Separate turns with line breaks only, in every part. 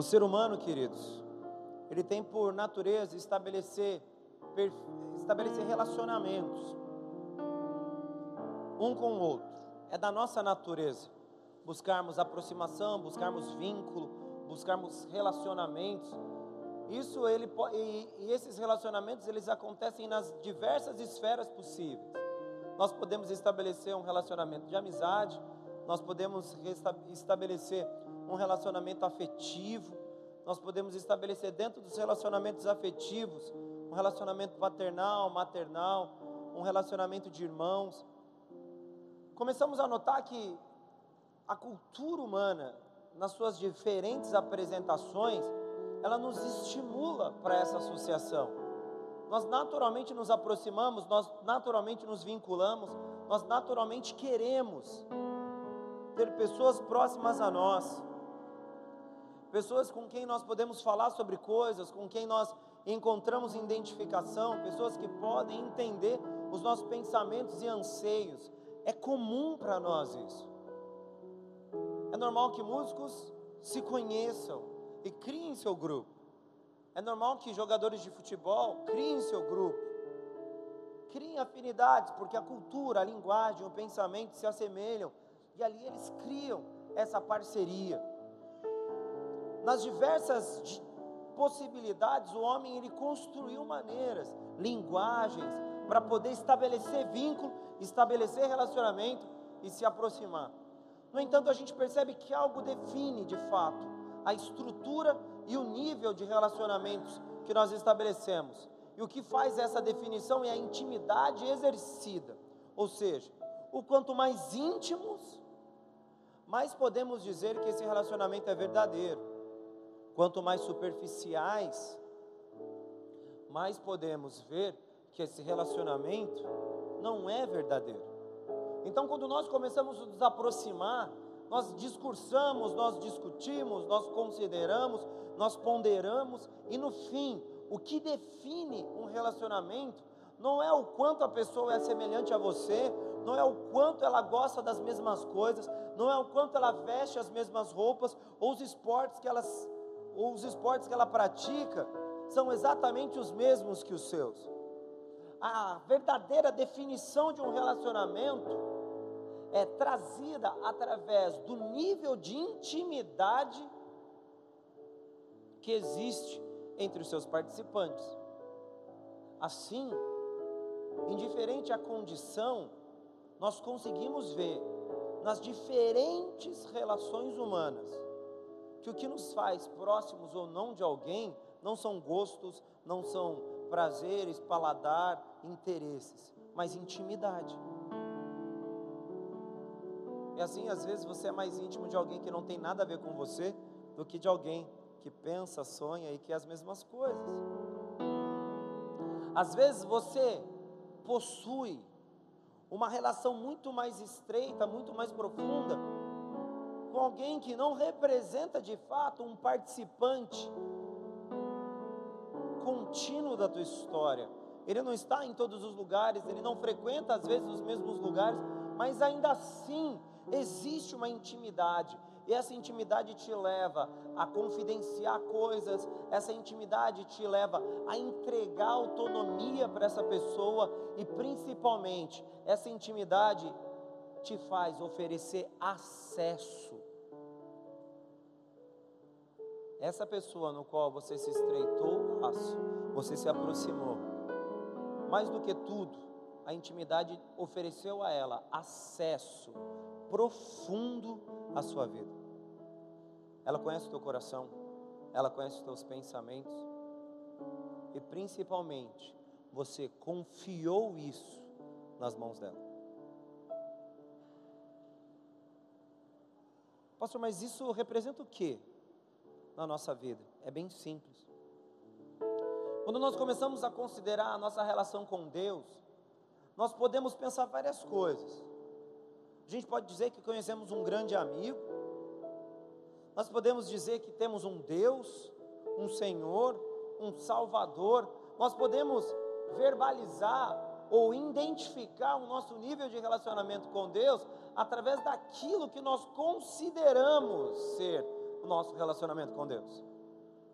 O ser humano, queridos, ele tem por natureza estabelecer, estabelecer relacionamentos um com o outro. É da nossa natureza buscarmos aproximação, buscarmos vínculo, buscarmos relacionamentos. Isso ele e, e esses relacionamentos eles acontecem nas diversas esferas possíveis. Nós podemos estabelecer um relacionamento de amizade, nós podemos estabelecer um relacionamento afetivo, nós podemos estabelecer dentro dos relacionamentos afetivos um relacionamento paternal, maternal, um relacionamento de irmãos. Começamos a notar que a cultura humana, nas suas diferentes apresentações, ela nos estimula para essa associação. Nós naturalmente nos aproximamos, nós naturalmente nos vinculamos, nós naturalmente queremos ter pessoas próximas a nós, pessoas com quem nós podemos falar sobre coisas, com quem nós encontramos identificação, pessoas que podem entender os nossos pensamentos e anseios. É comum para nós isso. É normal que músicos se conheçam e criem seu grupo. É normal que jogadores de futebol criem seu grupo. Criem afinidades, porque a cultura, a linguagem, o pensamento se assemelham. E ali eles criam essa parceria. Nas diversas possibilidades, o homem ele construiu maneiras, linguagens, para poder estabelecer vínculo, estabelecer relacionamento e se aproximar. No entanto, a gente percebe que algo define de fato a estrutura e o nível de relacionamentos que nós estabelecemos. E o que faz essa definição é a intimidade exercida. Ou seja, o quanto mais íntimos, mais podemos dizer que esse relacionamento é verdadeiro. Quanto mais superficiais, mais podemos ver que esse relacionamento não é verdadeiro. Então, quando nós começamos a nos aproximar, nós discursamos, nós discutimos, nós consideramos, nós ponderamos, e no fim, o que define um relacionamento não é o quanto a pessoa é semelhante a você, não é o quanto ela gosta das mesmas coisas, não é o quanto ela veste as mesmas roupas, ou os esportes que, elas, ou os esportes que ela pratica são exatamente os mesmos que os seus. A verdadeira definição de um relacionamento é trazida através do nível de intimidade que existe entre os seus participantes. Assim, indiferente à condição, nós conseguimos ver nas diferentes relações humanas que o que nos faz próximos ou não de alguém não são gostos, não são prazeres, paladar, interesses, mas intimidade. E assim, às vezes, você é mais íntimo de alguém que não tem nada a ver com você do que de alguém que pensa, sonha e quer as mesmas coisas. Às vezes você possui uma relação muito mais estreita, muito mais profunda com alguém que não representa de fato um participante contínuo da tua história. Ele não está em todos os lugares, ele não frequenta às vezes os mesmos lugares, mas ainda assim Existe uma intimidade, e essa intimidade te leva a confidenciar coisas, essa intimidade te leva a entregar autonomia para essa pessoa, e principalmente, essa intimidade te faz oferecer acesso. Essa pessoa no qual você se estreitou o laço, você se aproximou, mais do que tudo, a intimidade ofereceu a ela acesso profundo à sua vida. Ela conhece o teu coração, ela conhece os teus pensamentos, e principalmente, você confiou isso nas mãos dela. Pastor, mas isso representa o que na nossa vida? É bem simples. Quando nós começamos a considerar a nossa relação com Deus, nós podemos pensar várias coisas. A gente pode dizer que conhecemos um grande amigo, nós podemos dizer que temos um Deus, um Senhor, um Salvador, nós podemos verbalizar ou identificar o nosso nível de relacionamento com Deus através daquilo que nós consideramos ser o nosso relacionamento com Deus.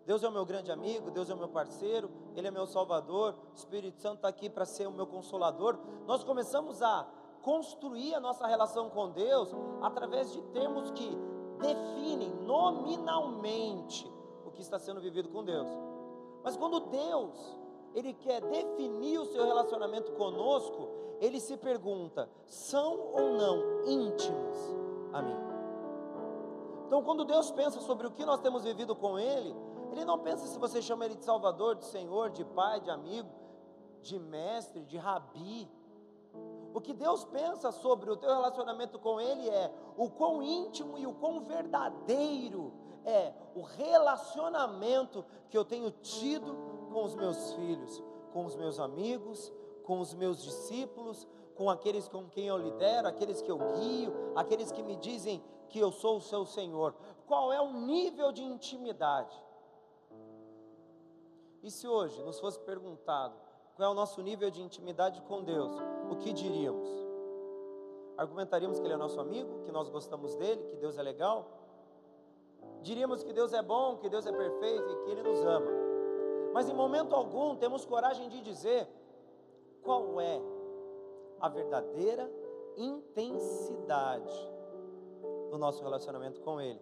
Deus é o meu grande amigo, Deus é o meu parceiro, Ele é meu salvador, o Espírito Santo está aqui para ser o meu consolador. Nós começamos a construir a nossa relação com Deus através de termos que definem nominalmente o que está sendo vivido com Deus. Mas quando Deus, Ele quer definir o seu relacionamento conosco, Ele se pergunta: são ou não íntimos a mim? Então, quando Deus pensa sobre o que nós temos vivido com Ele, Ele não pensa se você chama Ele de Salvador, de Senhor, de Pai, de amigo, de mestre, de rabi. O que Deus pensa sobre o teu relacionamento com Ele é o quão íntimo e o quão verdadeiro é o relacionamento que eu tenho tido com os meus filhos, com os meus amigos, com os meus discípulos, com aqueles com quem eu lidero, aqueles que eu guio, aqueles que me dizem que eu sou o seu Senhor. Qual é o nível de intimidade? E se hoje nos fosse perguntado qual é o nosso nível de intimidade com Deus, o que diríamos? Argumentaríamos que Ele é nosso amigo, que nós gostamos dele, que Deus é legal? Diríamos que Deus é bom, que Deus é perfeito e que Ele nos ama. Mas em momento algum temos coragem de dizer qual é a verdadeira intensidade do nosso relacionamento com Ele.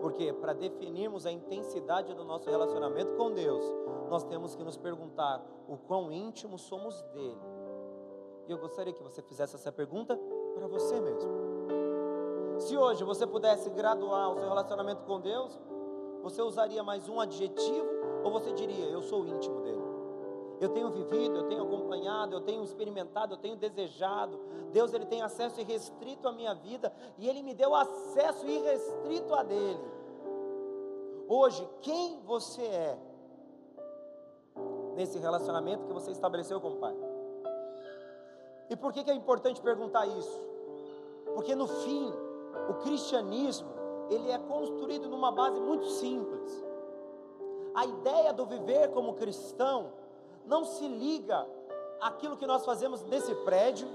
Porque para definirmos a intensidade do nosso relacionamento com Deus, nós temos que nos perguntar o quão íntimo somos dele. E eu gostaria que você fizesse essa pergunta para você mesmo. Se hoje você pudesse graduar o seu relacionamento com Deus, você usaria mais um adjetivo ou você diria, eu sou íntimo dele? Eu tenho vivido, eu tenho acompanhado, eu tenho experimentado, eu tenho desejado. Deus ele tem acesso irrestrito à minha vida e ele me deu acesso irrestrito a dele. Hoje, quem você é nesse relacionamento que você estabeleceu com o Pai? E por que, que é importante perguntar isso? Porque no fim, o cristianismo, ele é construído numa base muito simples. A ideia do viver como cristão não se liga àquilo que nós fazemos nesse prédio,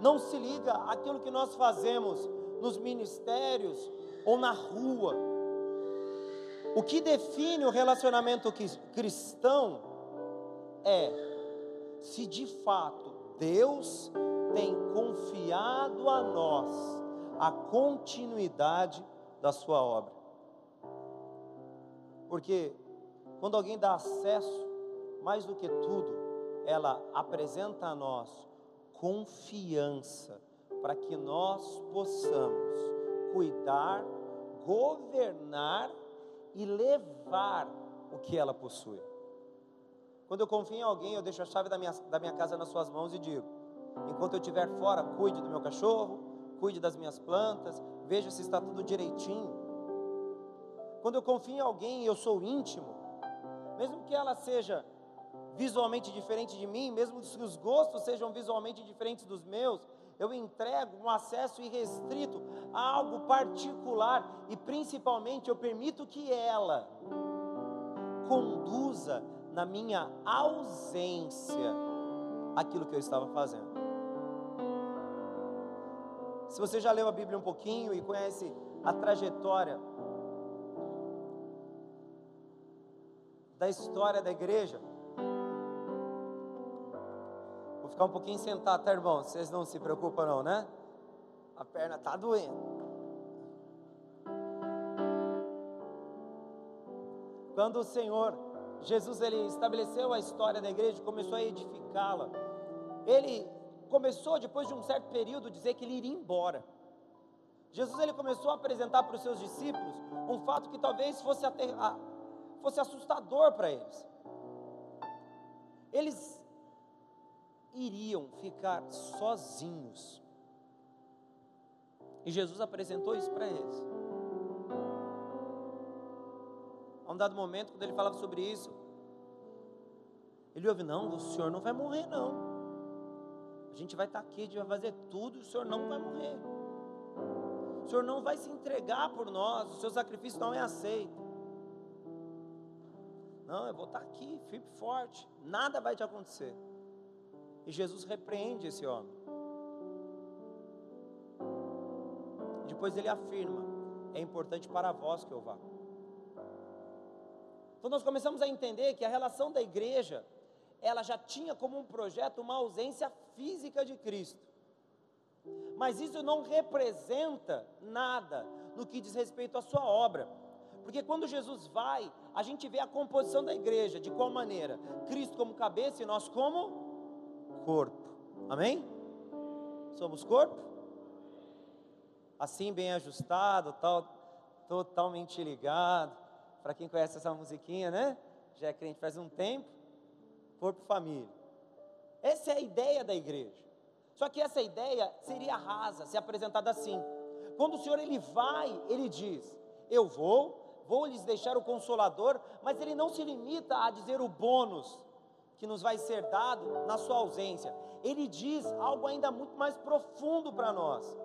não se liga àquilo que nós fazemos nos ministérios ou na rua. O que define o relacionamento cristão é se de fato Deus tem confiado a nós a continuidade da sua obra. Porque quando alguém dá acesso, mais do que tudo, ela apresenta a nós confiança para que nós possamos cuidar, governar e levar o que ela possui. Quando eu confio em alguém, eu deixo a chave da minha, da minha casa nas suas mãos e digo: enquanto eu estiver fora, cuide do meu cachorro, cuide das minhas plantas, veja se está tudo direitinho. Quando eu confio em alguém, eu sou íntimo, mesmo que ela seja visualmente diferente de mim, mesmo que os gostos sejam visualmente diferentes dos meus, eu entrego um acesso irrestrito a algo particular e principalmente eu permito que ela conduza na minha ausência aquilo que eu estava fazendo. Se você já leu a Bíblia um pouquinho e conhece a trajetória da história da igreja, ficar um pouquinho sentado, tá, irmão? Vocês não se preocupam, não, né? A perna tá doendo. Quando o Senhor Jesus ele estabeleceu a história da igreja, começou a edificá-la. Ele começou depois de um certo período dizer que ele iria embora. Jesus ele começou a apresentar para os seus discípulos um fato que talvez fosse, ater... fosse assustador para eles. Eles iriam ficar sozinhos. E Jesus apresentou isso para eles. A um dado momento, quando ele falava sobre isso, ele ouve: Não, o senhor não vai morrer, não. A gente vai estar aqui, a gente vai fazer tudo, o senhor não vai morrer. O senhor não vai se entregar por nós, o seu sacrifício não é aceito. Não, eu vou estar aqui, firme forte, nada vai te acontecer. E Jesus repreende esse homem. Depois ele afirma: É importante para vós que eu vá. Então nós começamos a entender que a relação da igreja, ela já tinha como um projeto uma ausência física de Cristo. Mas isso não representa nada no que diz respeito à sua obra. Porque quando Jesus vai, a gente vê a composição da igreja, de qual maneira? Cristo como cabeça e nós como corpo. Amém? Somos corpo? Assim bem ajustado, tal, totalmente ligado para quem conhece essa musiquinha, né? Já é crente faz um tempo. Corpo família. Essa é a ideia da igreja. Só que essa ideia seria rasa, se apresentada assim. Quando o Senhor ele vai, ele diz: Eu vou, vou lhes deixar o consolador, mas ele não se limita a dizer o bônus que nos vai ser dado na sua ausência. Ele diz algo ainda muito mais profundo para nós.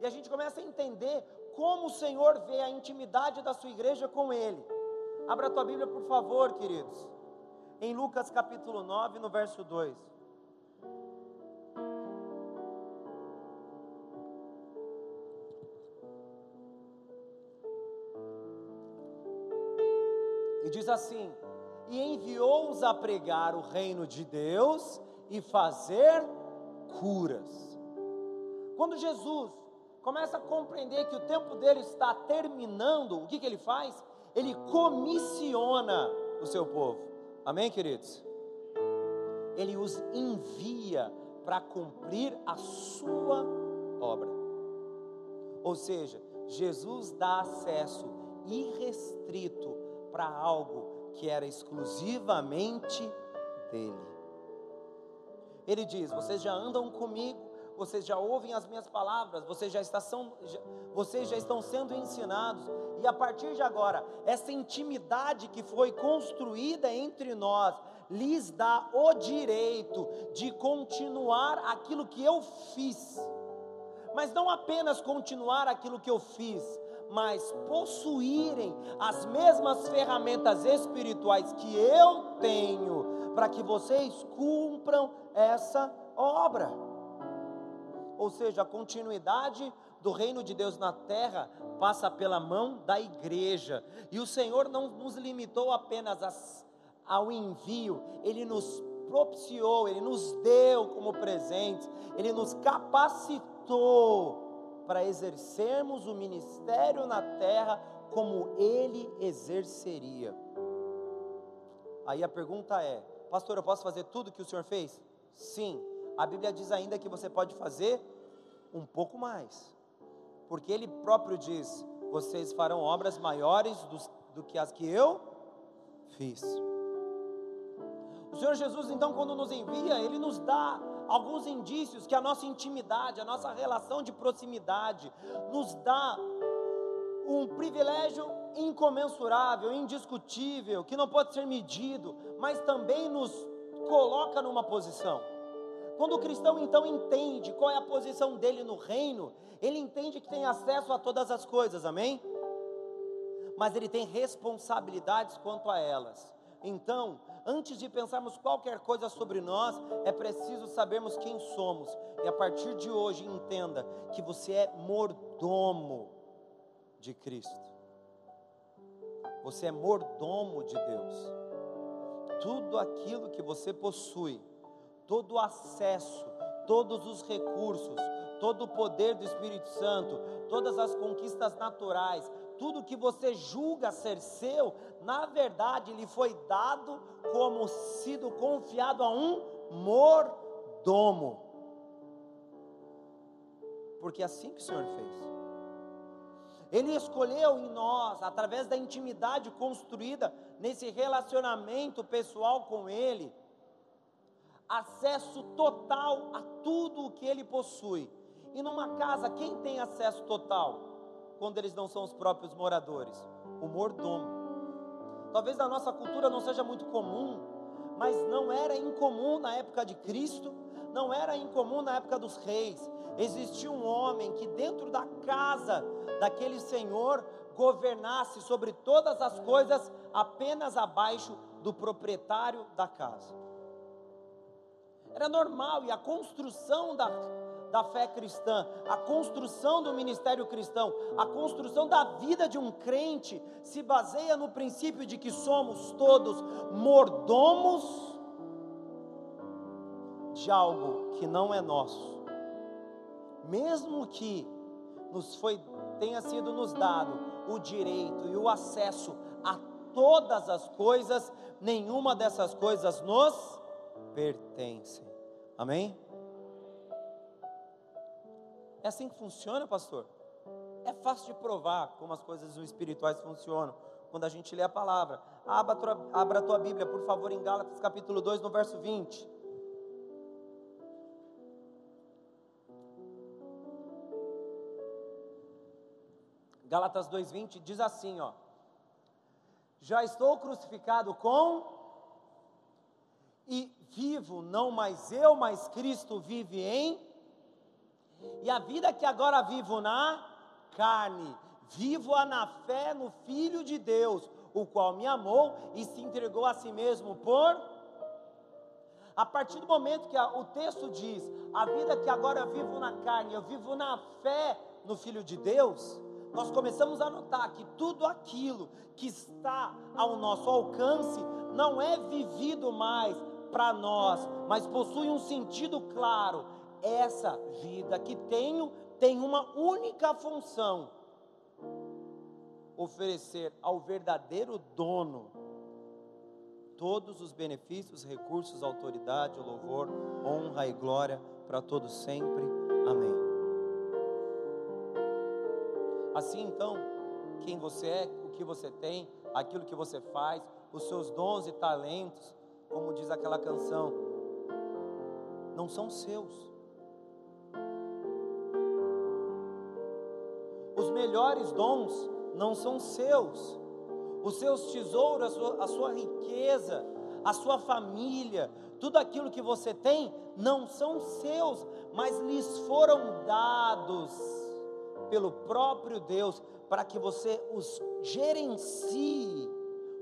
E a gente começa a entender como o Senhor vê a intimidade da sua igreja com ele. Abra a tua Bíblia, por favor, queridos. Em Lucas capítulo 9, no verso 2. E diz assim: E enviou-os a pregar o reino de Deus e fazer curas. Quando Jesus começa a compreender que o tempo dele está terminando, o que, que ele faz? ele comissiona o seu povo. Amém, queridos? Ele os envia para cumprir a sua obra. Ou seja, Jesus dá acesso irrestrito para algo que era exclusivamente dele. Ele diz: Vocês já andam comigo vocês já ouvem as minhas palavras, vocês já, estão, vocês já estão sendo ensinados, e a partir de agora, essa intimidade que foi construída entre nós, lhes dá o direito de continuar aquilo que eu fiz, mas não apenas continuar aquilo que eu fiz, mas possuírem as mesmas ferramentas espirituais que eu tenho, para que vocês cumpram essa obra ou seja, a continuidade do reino de Deus na terra passa pela mão da igreja. E o Senhor não nos limitou apenas as, ao envio, Ele nos propiciou, Ele nos deu como presente, Ele nos capacitou para exercermos o ministério na terra como Ele exerceria. Aí a pergunta é: Pastor, eu posso fazer tudo que o Senhor fez? Sim a Bíblia diz ainda que você pode fazer um pouco mais, porque Ele próprio diz: vocês farão obras maiores do, do que as que eu fiz. O Senhor Jesus, então, quando nos envia, Ele nos dá alguns indícios que a nossa intimidade, a nossa relação de proximidade, nos dá um privilégio incomensurável, indiscutível, que não pode ser medido, mas também nos coloca numa posição. Quando o cristão então entende qual é a posição dele no reino, ele entende que tem acesso a todas as coisas, amém? Mas ele tem responsabilidades quanto a elas. Então, antes de pensarmos qualquer coisa sobre nós, é preciso sabermos quem somos. E a partir de hoje, entenda que você é mordomo de Cristo. Você é mordomo de Deus. Tudo aquilo que você possui todo o acesso, todos os recursos, todo o poder do Espírito Santo, todas as conquistas naturais, tudo que você julga ser seu, na verdade lhe foi dado como sido confiado a um mordomo. Porque é assim que o Senhor fez. Ele escolheu em nós, através da intimidade construída nesse relacionamento pessoal com Ele, acesso total a tudo o que ele possui. E numa casa, quem tem acesso total? Quando eles não são os próprios moradores? O mordomo. Talvez na nossa cultura não seja muito comum, mas não era incomum na época de Cristo, não era incomum na época dos reis. Existia um homem que dentro da casa daquele senhor governasse sobre todas as coisas apenas abaixo do proprietário da casa. Era normal, e a construção da, da fé cristã, a construção do ministério cristão, a construção da vida de um crente se baseia no princípio de que somos todos mordomos de algo que não é nosso. Mesmo que nos foi tenha sido nos dado o direito e o acesso a todas as coisas, nenhuma dessas coisas nos pertence. Amém? É assim que funciona, pastor? É fácil de provar como as coisas espirituais funcionam quando a gente lê a palavra. Abra a, tua, abra a tua Bíblia, por favor, em Gálatas capítulo 2, no verso 20. Gálatas 2:20 diz assim, ó: Já estou crucificado com e vivo não mais eu, mas Cristo vive em e a vida que agora vivo na carne, vivo-a na fé no Filho de Deus, o qual me amou e se entregou a si mesmo por. A partir do momento que a, o texto diz, a vida que agora vivo na carne, eu vivo na fé no Filho de Deus, nós começamos a notar que tudo aquilo que está ao nosso alcance não é vivido mais para nós, mas possui um sentido claro essa vida que tenho tem uma única função: oferecer ao verdadeiro dono todos os benefícios, recursos, autoridade, louvor, honra e glória para todos sempre. Amém. Assim então, quem você é, o que você tem, aquilo que você faz, os seus dons e talentos, como diz aquela canção, não são seus. Os melhores dons não são seus. Os seus tesouros, a sua, a sua riqueza, a sua família, tudo aquilo que você tem, não são seus, mas lhes foram dados pelo próprio Deus para que você os gerencie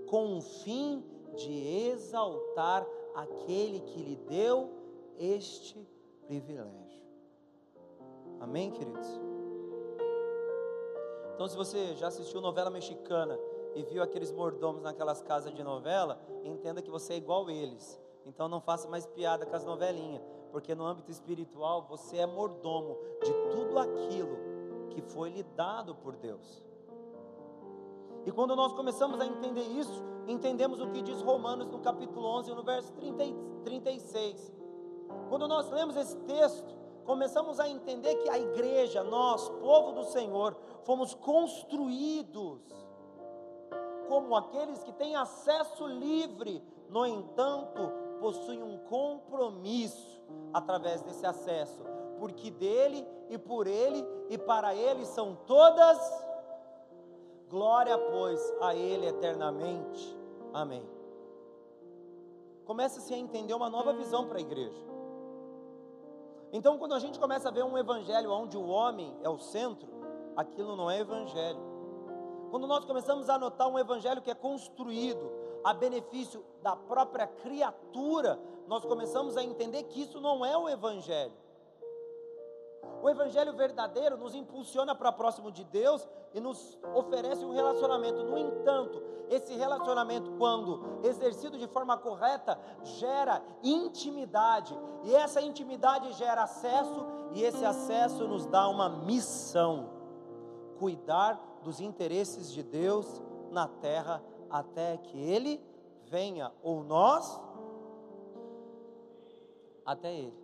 com o fim de exaltar aquele que lhe deu este privilégio. Amém, queridos? Então, se você já assistiu novela mexicana e viu aqueles mordomos naquelas casas de novela, entenda que você é igual eles. Então, não faça mais piada com as novelinhas, porque no âmbito espiritual você é mordomo de tudo aquilo que foi lhe dado por Deus. E quando nós começamos a entender isso, entendemos o que diz Romanos no capítulo 11, no verso 30, 36. Quando nós lemos esse texto, começamos a entender que a igreja, nós, povo do Senhor, fomos construídos como aqueles que têm acesso livre, no entanto, possuem um compromisso através desse acesso, porque dele e por ele e para ele são todas glória, pois, a ele eternamente. Amém. Começa-se a entender uma nova visão para a igreja. Então, quando a gente começa a ver um evangelho onde o homem é o centro, aquilo não é evangelho. Quando nós começamos a notar um evangelho que é construído a benefício da própria criatura, nós começamos a entender que isso não é o evangelho. O evangelho verdadeiro nos impulsiona para próximo de Deus e nos oferece um relacionamento. No entanto, esse relacionamento, quando exercido de forma correta, gera intimidade, e essa intimidade gera acesso, e esse acesso nos dá uma missão: cuidar dos interesses de Deus na terra até que Ele venha, ou nós até Ele.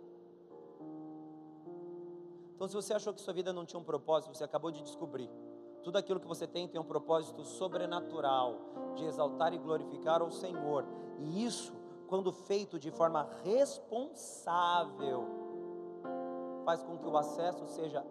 Então, se você achou que sua vida não tinha um propósito, você acabou de descobrir. Tudo aquilo que você tem tem um propósito sobrenatural de exaltar e glorificar ao Senhor. E isso, quando feito de forma responsável, faz com que o acesso seja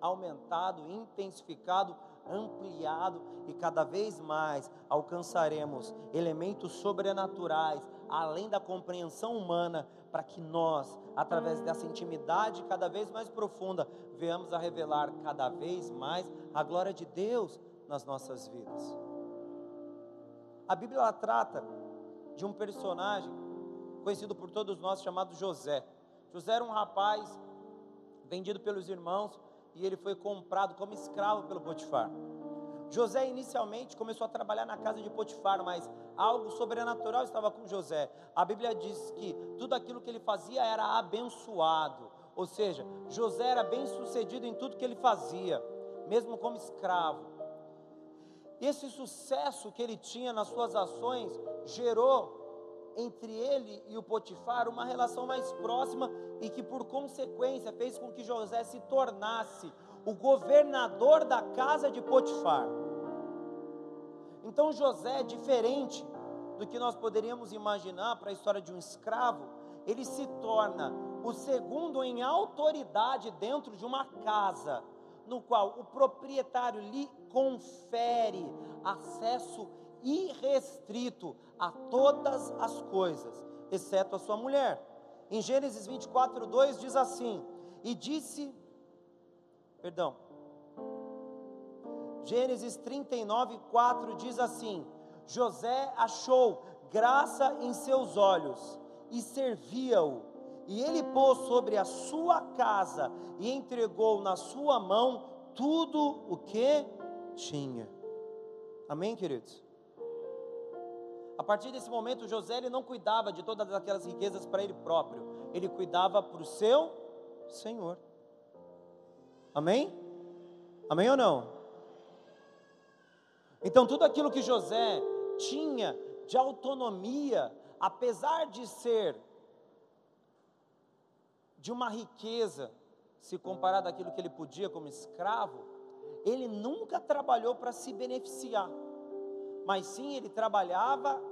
aumentado, intensificado, ampliado e cada vez mais alcançaremos elementos sobrenaturais, além da compreensão humana, para que nós, através dessa intimidade cada vez mais profunda, venhamos a revelar cada vez mais a glória de Deus nas nossas vidas. A Bíblia trata de um personagem conhecido por todos nós chamado José. José era um rapaz vendido pelos irmãos e ele foi comprado como escravo pelo Potifar. José inicialmente começou a trabalhar na casa de Potifar, mas algo sobrenatural estava com José. A Bíblia diz que tudo aquilo que ele fazia era abençoado, ou seja, José era bem sucedido em tudo que ele fazia, mesmo como escravo. Esse sucesso que ele tinha nas suas ações gerou entre ele e o Potifar uma relação mais próxima e que, por consequência, fez com que José se tornasse o governador da casa de Potifar. Então, José, diferente do que nós poderíamos imaginar para a história de um escravo, ele se torna o segundo em autoridade dentro de uma casa, no qual o proprietário lhe confere acesso irrestrito a todas as coisas, exceto a sua mulher. Em Gênesis 24, 2 diz assim: E disse, perdão, Gênesis 39, 4 diz assim: José achou graça em seus olhos e servia-o, e ele pôs sobre a sua casa e entregou na sua mão tudo o que tinha. Amém, queridos? A partir desse momento, José ele não cuidava de todas aquelas riquezas para ele próprio, ele cuidava para o seu Senhor. Amém? Amém ou não? Então, tudo aquilo que José tinha de autonomia, apesar de ser de uma riqueza, se comparado àquilo que ele podia como escravo, ele nunca trabalhou para se beneficiar, mas sim ele trabalhava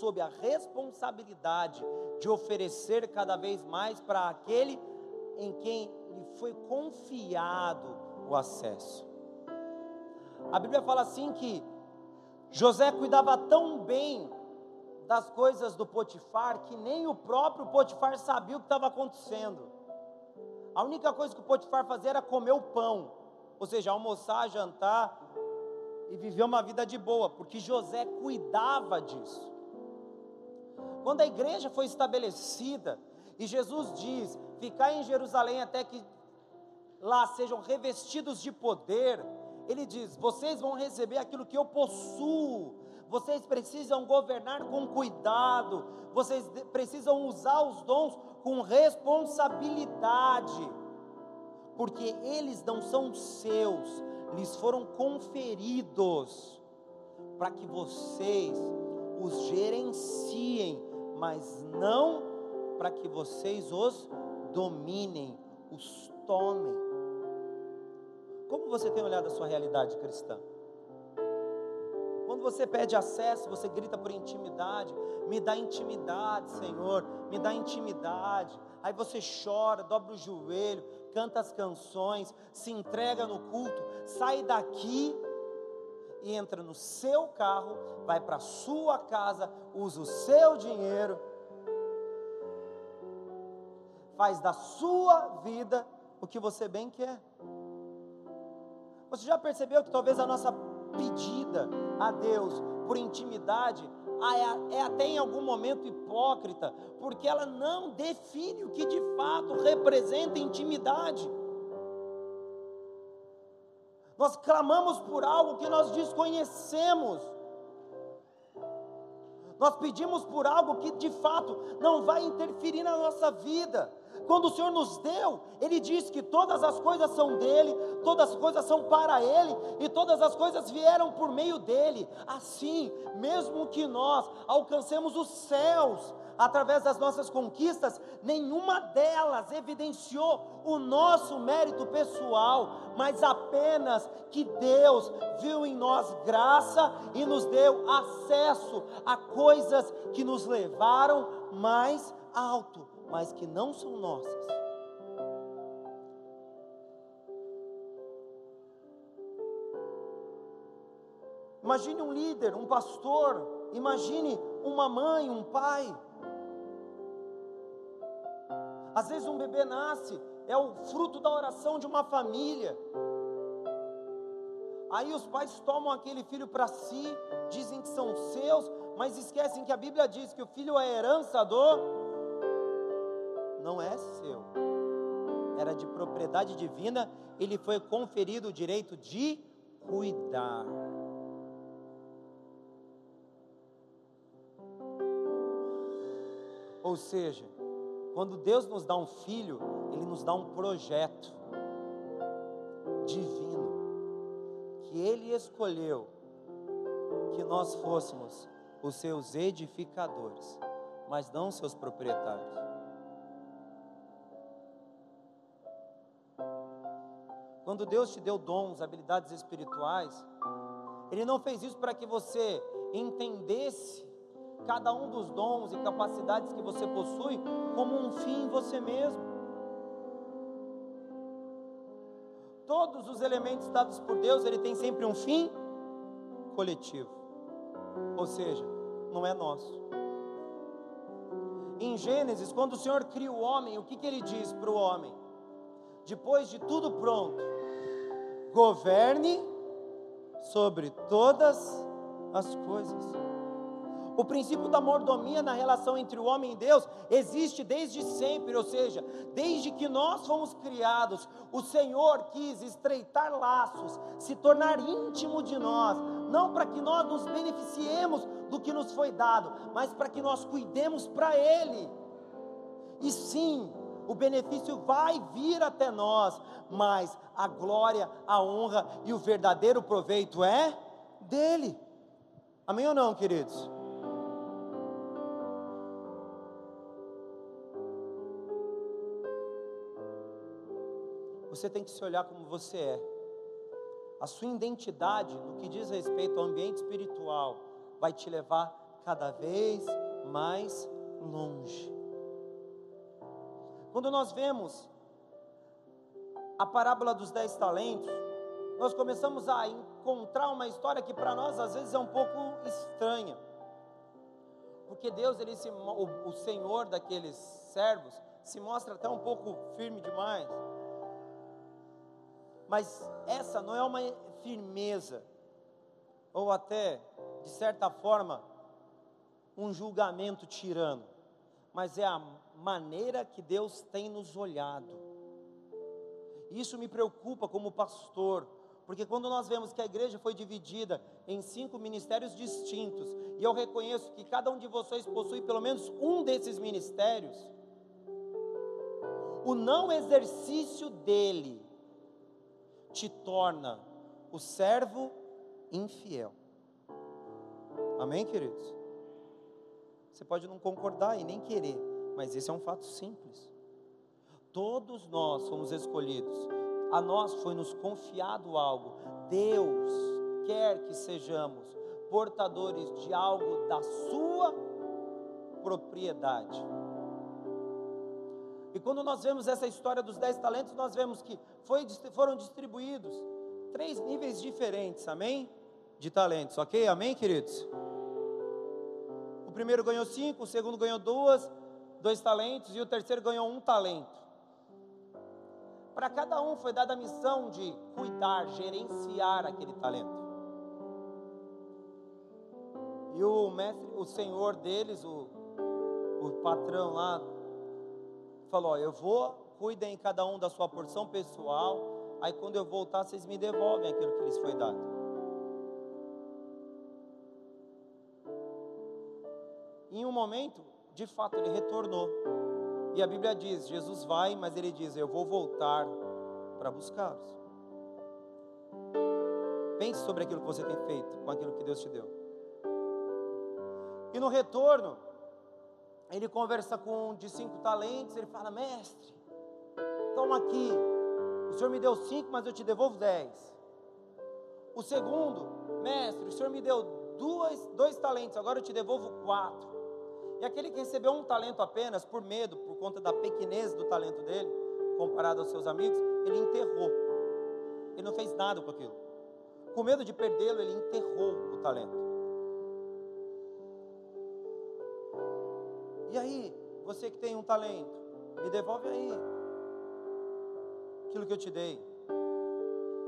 sob a responsabilidade de oferecer cada vez mais para aquele em quem lhe foi confiado o acesso. A Bíblia fala assim que José cuidava tão bem das coisas do Potifar que nem o próprio Potifar sabia o que estava acontecendo. A única coisa que o Potifar fazia era comer o pão, ou seja, almoçar, jantar e viver uma vida de boa, porque José cuidava disso. Quando a igreja foi estabelecida e Jesus diz: ficar em Jerusalém até que lá sejam revestidos de poder, ele diz: vocês vão receber aquilo que eu possuo. Vocês precisam governar com cuidado, vocês precisam usar os dons com responsabilidade, porque eles não são seus, lhes foram conferidos para que vocês os gerenciem mas não para que vocês os dominem, os tomem. Como você tem olhado a sua realidade cristã? Quando você pede acesso, você grita por intimidade, me dá intimidade, Senhor, me dá intimidade. Aí você chora, dobra o joelho, canta as canções, se entrega no culto, sai daqui e entra no seu carro, vai para sua casa, usa o seu dinheiro, faz da sua vida o que você bem quer. Você já percebeu que talvez a nossa pedida a Deus por intimidade é até em algum momento hipócrita, porque ela não define o que de fato representa intimidade. Nós clamamos por algo que nós desconhecemos. Nós pedimos por algo que de fato não vai interferir na nossa vida. Quando o Senhor nos deu, Ele diz que todas as coisas são dele, todas as coisas são para Ele e todas as coisas vieram por meio dele. Assim, mesmo que nós alcancemos os céus, através das nossas conquistas, nenhuma delas evidenciou o nosso mérito pessoal, mas apenas que Deus viu em nós graça e nos deu acesso a coisas que nos levaram mais alto, mas que não são nossas. Imagine um líder, um pastor, imagine uma mãe, um pai, às vezes um bebê nasce, é o fruto da oração de uma família. Aí os pais tomam aquele filho para si, dizem que são seus, mas esquecem que a Bíblia diz que o filho é herança do. Não é seu, era de propriedade divina, ele foi conferido o direito de cuidar. Ou seja, quando Deus nos dá um filho, Ele nos dá um projeto divino, que Ele escolheu que nós fôssemos os seus edificadores, mas não seus proprietários. Quando Deus te deu dons, habilidades espirituais, Ele não fez isso para que você entendesse cada um dos dons e capacidades que você possui como um fim em você mesmo. Todos os elementos dados por Deus, ele tem sempre um fim coletivo. Ou seja, não é nosso. Em Gênesis, quando o Senhor cria o homem, o que, que ele diz para o homem? Depois de tudo pronto, governe sobre todas as coisas. O princípio da mordomia na relação entre o homem e Deus existe desde sempre, ou seja, desde que nós fomos criados, o Senhor quis estreitar laços, se tornar íntimo de nós, não para que nós nos beneficiemos do que nos foi dado, mas para que nós cuidemos para Ele. E sim, o benefício vai vir até nós, mas a glória, a honra e o verdadeiro proveito é dele. Amém ou não, queridos? Você tem que se olhar como você é. A sua identidade, no que diz respeito ao ambiente espiritual, vai te levar cada vez mais longe. Quando nós vemos a parábola dos dez talentos, nós começamos a encontrar uma história que para nós às vezes é um pouco estranha. Porque Deus, ele se, o, o Senhor daqueles servos, se mostra até um pouco firme demais. Mas essa não é uma firmeza, ou até, de certa forma, um julgamento tirano, mas é a maneira que Deus tem nos olhado. Isso me preocupa como pastor, porque quando nós vemos que a igreja foi dividida em cinco ministérios distintos, e eu reconheço que cada um de vocês possui pelo menos um desses ministérios, o não exercício dele te torna o servo infiel. Amém, queridos? Você pode não concordar e nem querer, mas esse é um fato simples. Todos nós fomos escolhidos, a nós foi nos confiado algo. Deus quer que sejamos portadores de algo da sua propriedade. E quando nós vemos essa história dos dez talentos, nós vemos que foi, foram distribuídos três níveis diferentes, amém? De talentos, ok? Amém, queridos? O primeiro ganhou cinco, o segundo ganhou duas, dois talentos, e o terceiro ganhou um talento. Para cada um foi dada a missão de cuidar, gerenciar aquele talento. E o mestre, o senhor deles, o, o patrão lá, falou: ó, eu vou, cuidem cada um da sua porção pessoal, aí quando eu voltar, vocês me devolvem aquilo que lhes foi dado. Em um momento, de fato, ele retornou. E a Bíblia diz: Jesus vai, mas ele diz: Eu vou voltar para buscá-los. Pense sobre aquilo que você tem feito com aquilo que Deus te deu. E no retorno, ele conversa com um de cinco talentos, ele fala, mestre, toma aqui, o senhor me deu cinco, mas eu te devolvo dez. O segundo, mestre, o senhor me deu duas, dois talentos, agora eu te devolvo quatro. E aquele que recebeu um talento apenas, por medo, por conta da pequenez do talento dele, comparado aos seus amigos, ele enterrou. Ele não fez nada com aquilo. Com medo de perdê-lo, ele enterrou o talento. E aí, você que tem um talento, me devolve aí aquilo que eu te dei.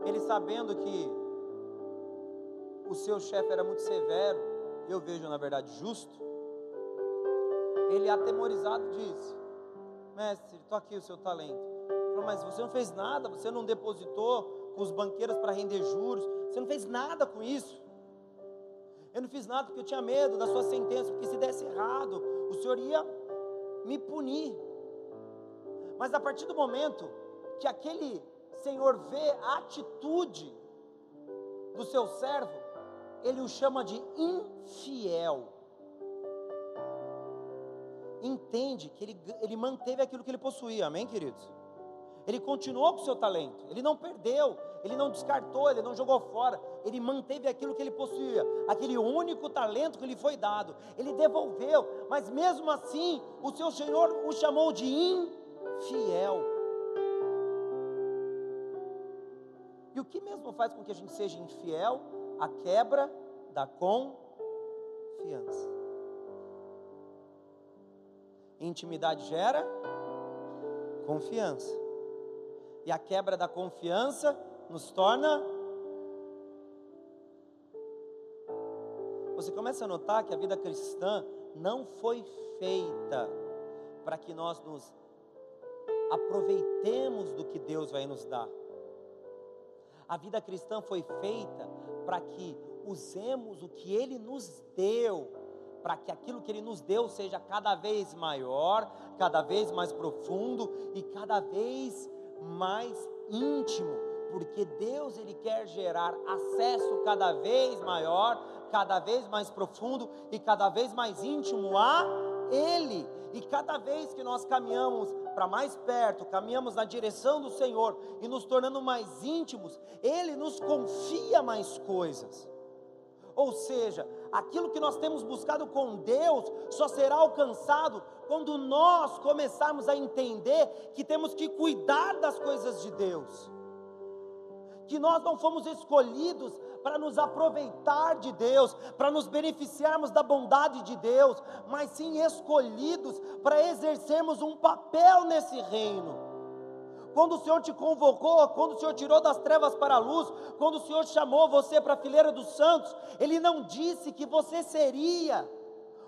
Ele sabendo que o seu chefe era muito severo, eu vejo na verdade justo, ele atemorizado disse: Mestre, estou aqui o seu talento, mas você não fez nada, você não depositou com os banqueiros para render juros, você não fez nada com isso. Eu não fiz nada porque eu tinha medo da sua sentença, porque se desse errado, o Senhor ia me punir. Mas a partir do momento que aquele Senhor vê a atitude do seu servo, ele o chama de infiel. Entende que ele, ele manteve aquilo que ele possuía, amém, queridos? Ele continuou com o seu talento, ele não perdeu, ele não descartou, ele não jogou fora, ele manteve aquilo que ele possuía, aquele único talento que lhe foi dado, ele devolveu, mas mesmo assim, o seu Senhor o chamou de infiel. E o que mesmo faz com que a gente seja infiel? A quebra da confiança. Intimidade gera confiança. E a quebra da confiança nos torna. Você começa a notar que a vida cristã não foi feita para que nós nos aproveitemos do que Deus vai nos dar. A vida cristã foi feita para que usemos o que Ele nos deu, para que aquilo que Ele nos deu seja cada vez maior, cada vez mais profundo e cada vez mais íntimo, porque Deus Ele quer gerar acesso cada vez maior, cada vez mais profundo e cada vez mais íntimo a Ele. E cada vez que nós caminhamos para mais perto, caminhamos na direção do Senhor e nos tornando mais íntimos, Ele nos confia mais coisas. Ou seja, aquilo que nós temos buscado com Deus só será alcançado quando nós começarmos a entender que temos que cuidar das coisas de Deus. Que nós não fomos escolhidos para nos aproveitar de Deus, para nos beneficiarmos da bondade de Deus, mas sim escolhidos para exercermos um papel nesse reino. Quando o Senhor te convocou, quando o Senhor tirou das trevas para a luz, quando o Senhor chamou você para a fileira dos santos, Ele não disse que você seria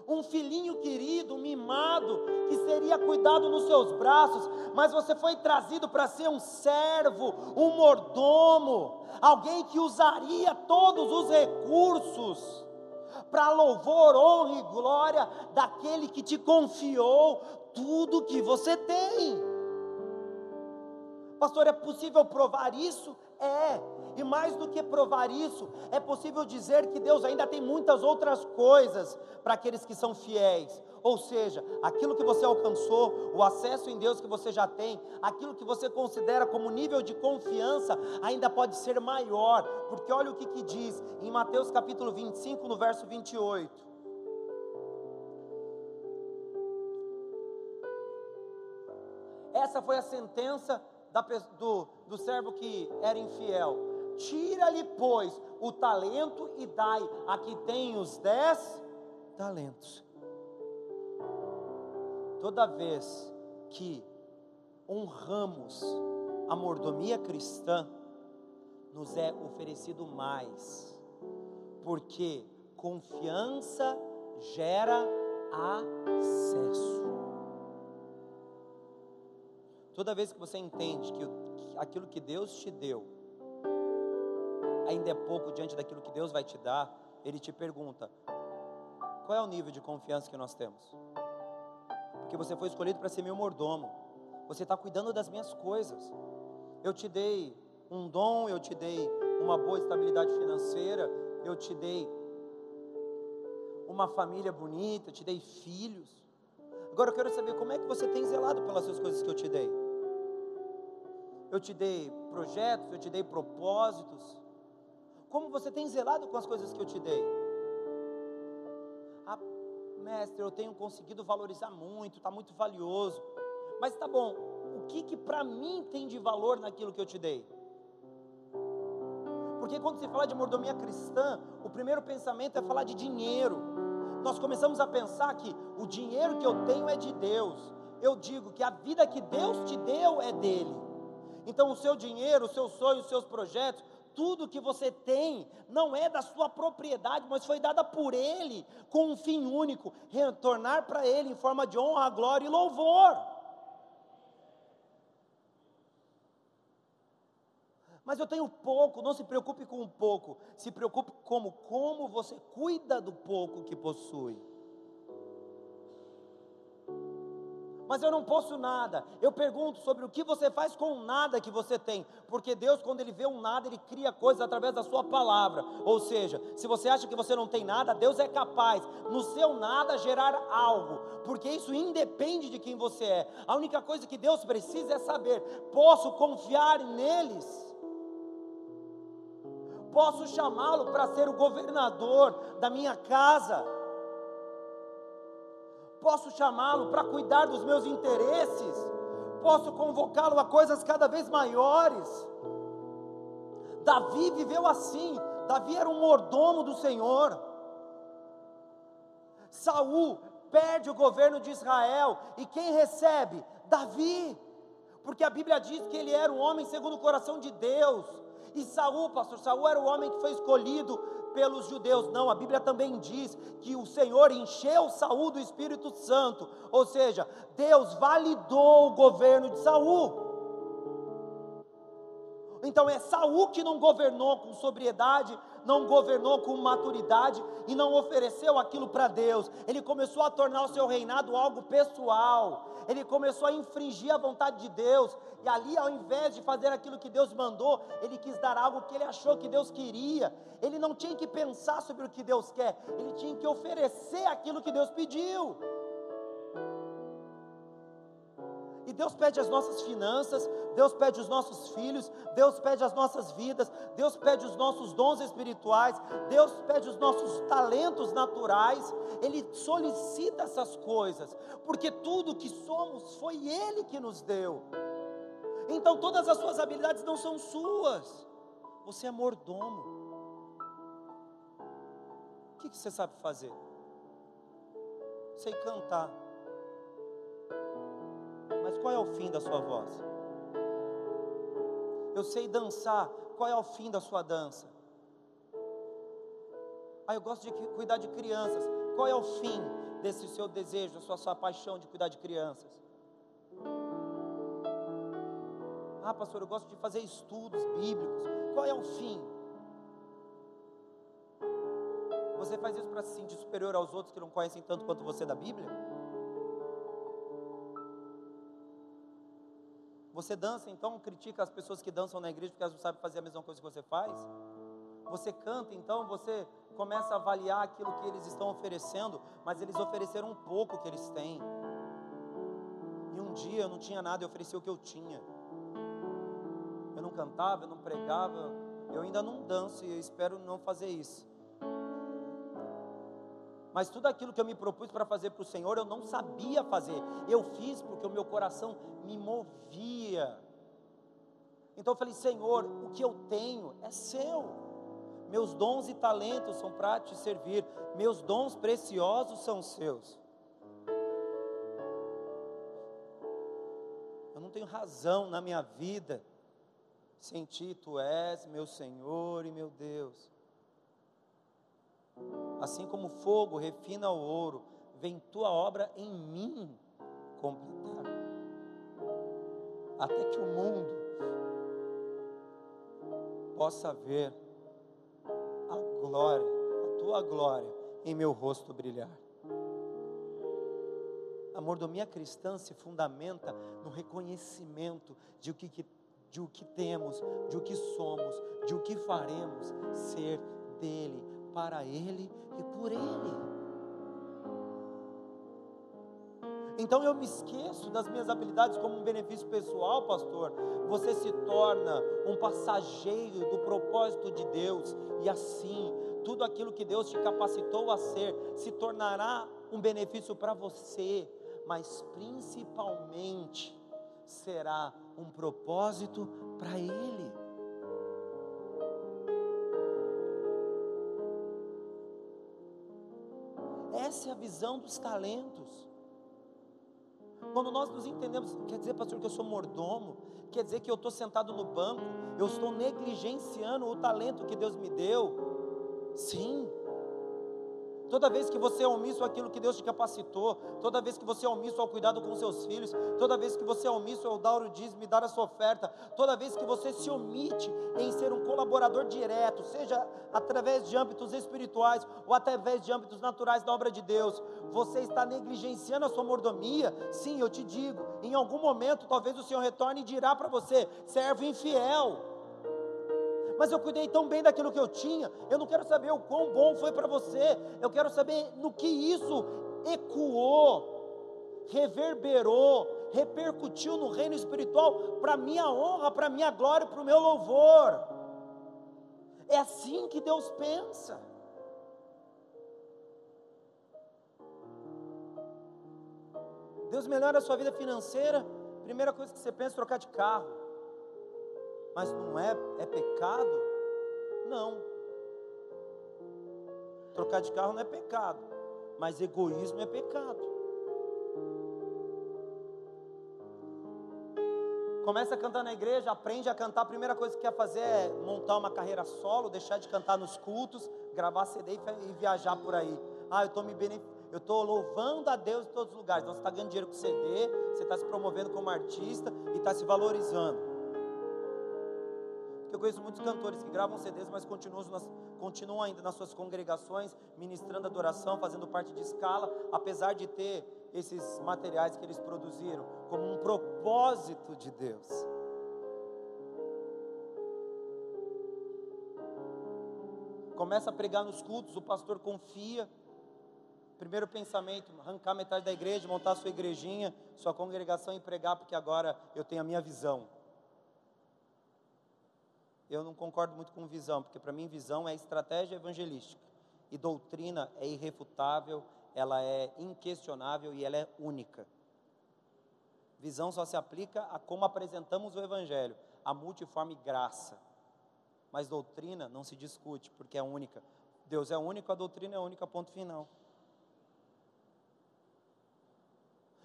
um filhinho querido, mimado, que seria cuidado nos seus braços, mas você foi trazido para ser um servo, um mordomo, alguém que usaria todos os recursos para louvor, honra e glória daquele que te confiou tudo que você tem. Pastor, é possível provar isso? É, e mais do que provar isso, é possível dizer que Deus ainda tem muitas outras coisas para aqueles que são fiéis. Ou seja, aquilo que você alcançou, o acesso em Deus que você já tem, aquilo que você considera como nível de confiança, ainda pode ser maior, porque olha o que, que diz em Mateus capítulo 25, no verso 28. Essa foi a sentença da, do, do servo que era infiel. Tira-lhe, pois, o talento e dai a que tem os dez talentos. Toda vez que honramos a mordomia cristã, nos é oferecido mais, porque confiança gera acesso. Toda vez que você entende que aquilo que Deus te deu ainda é pouco diante daquilo que Deus vai te dar, Ele te pergunta: qual é o nível de confiança que nós temos? Porque você foi escolhido para ser meu mordomo, você está cuidando das minhas coisas. Eu te dei um dom, eu te dei uma boa estabilidade financeira, eu te dei uma família bonita, eu te dei filhos. Agora eu quero saber como é que você tem zelado pelas coisas que eu te dei. Eu te dei projetos, eu te dei propósitos, como você tem zelado com as coisas que eu te dei? Ah, mestre, eu tenho conseguido valorizar muito, está muito valioso. Mas tá bom, o que que para mim tem de valor naquilo que eu te dei? Porque quando se fala de mordomia cristã, o primeiro pensamento é falar de dinheiro. Nós começamos a pensar que o dinheiro que eu tenho é de Deus. Eu digo que a vida que Deus te deu é dele. Então o seu dinheiro, os seus sonhos, os seus projetos, tudo que você tem não é da sua propriedade, mas foi dada por Ele, com um fim único: retornar para Ele em forma de honra, glória e louvor. Mas eu tenho pouco, não se preocupe com o pouco, se preocupe como como você cuida do pouco que possui. Mas eu não posso nada. Eu pergunto sobre o que você faz com o nada que você tem, porque Deus, quando Ele vê um nada, Ele cria coisas através da Sua palavra. Ou seja, se você acha que você não tem nada, Deus é capaz, no seu nada, gerar algo, porque isso independe de quem você é. A única coisa que Deus precisa é saber: posso confiar neles? Posso chamá-lo para ser o governador da minha casa? Posso chamá-lo para cuidar dos meus interesses, posso convocá-lo a coisas cada vez maiores. Davi viveu assim, Davi era um mordomo do Senhor. Saul perde o governo de Israel e quem recebe? Davi. Porque a Bíblia diz que ele era um homem segundo o coração de Deus. E Saul, pastor, Saul era o homem que foi escolhido pelos judeus. Não, a Bíblia também diz que o Senhor encheu Saul do Espírito Santo, ou seja, Deus validou o governo de Saul. Então é Saul que não governou com sobriedade, não governou com maturidade e não ofereceu aquilo para Deus. Ele começou a tornar o seu reinado algo pessoal. Ele começou a infringir a vontade de Deus. E ali, ao invés de fazer aquilo que Deus mandou, ele quis dar algo que ele achou que Deus queria. Ele não tinha que pensar sobre o que Deus quer, ele tinha que oferecer aquilo que Deus pediu. E Deus pede as nossas finanças, Deus pede os nossos filhos, Deus pede as nossas vidas, Deus pede os nossos dons espirituais, Deus pede os nossos talentos naturais. Ele solicita essas coisas, porque tudo que somos foi Ele que nos deu. Então todas as suas habilidades não são suas, você é mordomo. O que, que você sabe fazer? Sei cantar qual é o fim da sua voz? Eu sei dançar, qual é o fim da sua dança? Ah, eu gosto de cuidar de crianças, qual é o fim desse seu desejo, da sua, sua paixão de cuidar de crianças? Ah, pastor, eu gosto de fazer estudos bíblicos, qual é o fim? Você faz isso para se sentir superior aos outros que não conhecem tanto quanto você da Bíblia? Você dança, então critica as pessoas que dançam na igreja porque elas não sabem fazer a mesma coisa que você faz? Você canta, então você começa a avaliar aquilo que eles estão oferecendo, mas eles ofereceram um pouco que eles têm. E um dia eu não tinha nada, eu ofereci o que eu tinha. Eu não cantava, eu não pregava, eu ainda não danço e eu espero não fazer isso. Mas tudo aquilo que eu me propus para fazer para o Senhor, eu não sabia fazer. Eu fiz porque o meu coração me movia. Então eu falei: Senhor, o que eu tenho é seu. Meus dons e talentos são para te servir. Meus dons preciosos são seus. Eu não tenho razão na minha vida sem ti, tu és meu Senhor e meu Deus. Assim como fogo refina o ouro, vem tua obra em mim completar. Até que o mundo possa ver a glória, a tua glória em meu rosto brilhar. A mordomia cristã se fundamenta no reconhecimento de o que, de o que temos, de o que somos, de o que faremos ser dele, para Ele e por Ele. Então eu me esqueço das minhas habilidades como um benefício pessoal, pastor. Você se torna um passageiro do propósito de Deus, e assim, tudo aquilo que Deus te capacitou a ser se tornará um benefício para você, mas principalmente será um propósito para Ele. A visão dos talentos. Quando nós nos entendemos, quer dizer, pastor, que eu sou mordomo, quer dizer que eu estou sentado no banco, eu estou negligenciando o talento que Deus me deu. Sim. Toda vez que você é omisso àquilo que Deus te capacitou, toda vez que você é omisso ao cuidado com seus filhos, toda vez que você é omisso ao dar o dízimo e dar a sua oferta, toda vez que você se omite em ser um colaborador direto, seja através de âmbitos espirituais ou através de âmbitos naturais da obra de Deus, você está negligenciando a sua mordomia. Sim, eu te digo, em algum momento talvez o Senhor retorne e dirá para você: servo infiel mas eu cuidei tão bem daquilo que eu tinha. Eu não quero saber o quão bom foi para você, eu quero saber no que isso ecoou, reverberou, repercutiu no reino espiritual para minha honra, para minha glória, para o meu louvor. É assim que Deus pensa. Deus melhora a sua vida financeira. Primeira coisa que você pensa é trocar de carro mas não é, é pecado? Não. Trocar de carro não é pecado, mas egoísmo é pecado. Começa a cantar na igreja, aprende a cantar. A primeira coisa que quer fazer é montar uma carreira solo, deixar de cantar nos cultos, gravar CD e viajar por aí. Ah, eu estou me eu estou louvando a Deus em todos os lugares. Então você está ganhando dinheiro com CD, você está se promovendo como artista e está se valorizando. Eu conheço muitos cantores que gravam CDs, mas continuam, continuam ainda nas suas congregações, ministrando adoração, fazendo parte de escala, apesar de ter esses materiais que eles produziram como um propósito de Deus. Começa a pregar nos cultos, o pastor confia. Primeiro pensamento, arrancar metade da igreja, montar sua igrejinha, sua congregação e pregar, porque agora eu tenho a minha visão eu não concordo muito com visão, porque para mim visão é estratégia evangelística. E doutrina é irrefutável, ela é inquestionável e ela é única. Visão só se aplica a como apresentamos o evangelho, a multiforme graça. Mas doutrina não se discute, porque é única. Deus é único, a doutrina é única, ponto final.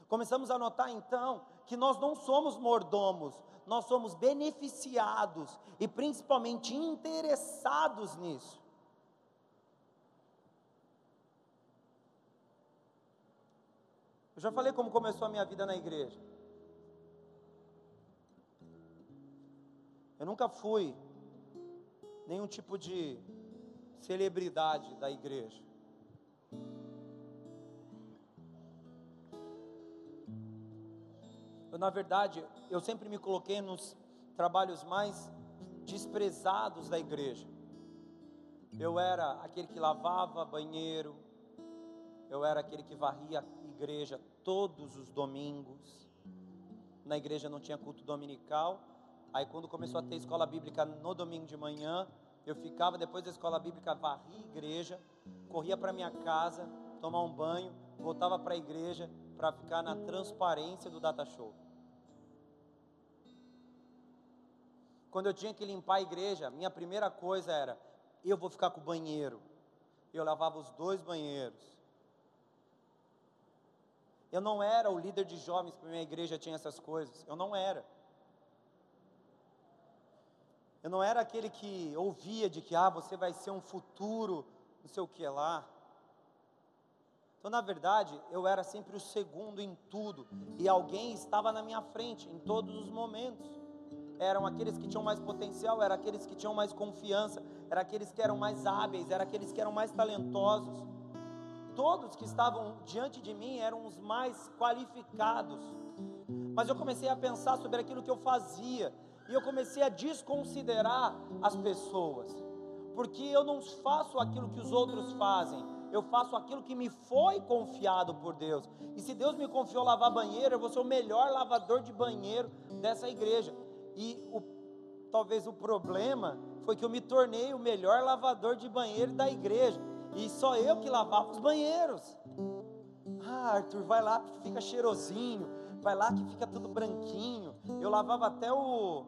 Começamos a notar então que nós não somos mordomos, nós somos beneficiados e principalmente interessados nisso. Eu já falei como começou a minha vida na igreja. Eu nunca fui nenhum tipo de celebridade da igreja. Eu, na verdade, eu sempre me coloquei nos trabalhos mais desprezados da igreja. Eu era aquele que lavava banheiro, eu era aquele que varria a igreja todos os domingos. Na igreja não tinha culto dominical. Aí quando começou a ter escola bíblica no domingo de manhã, eu ficava depois da escola bíblica, varria a igreja, corria para minha casa, tomar um banho, voltava para a igreja para ficar na transparência do data show. Quando eu tinha que limpar a igreja, minha primeira coisa era: eu vou ficar com o banheiro. Eu lavava os dois banheiros. Eu não era o líder de jovens que minha igreja tinha essas coisas. Eu não era. Eu não era aquele que ouvia de que ah, você vai ser um futuro, não sei o que lá. Então, na verdade, eu era sempre o segundo em tudo, e alguém estava na minha frente em todos os momentos eram aqueles que tinham mais potencial, eram aqueles que tinham mais confiança, eram aqueles que eram mais hábeis, eram aqueles que eram mais talentosos. Todos que estavam diante de mim eram os mais qualificados. Mas eu comecei a pensar sobre aquilo que eu fazia, e eu comecei a desconsiderar as pessoas, porque eu não faço aquilo que os outros fazem, eu faço aquilo que me foi confiado por Deus. E se Deus me confiou lavar banheiro, eu vou ser o melhor lavador de banheiro dessa igreja. E o, talvez o problema foi que eu me tornei o melhor lavador de banheiro da igreja. E só eu que lavava os banheiros. Ah, Arthur, vai lá que fica cheirosinho. Vai lá que fica tudo branquinho. Eu lavava até o,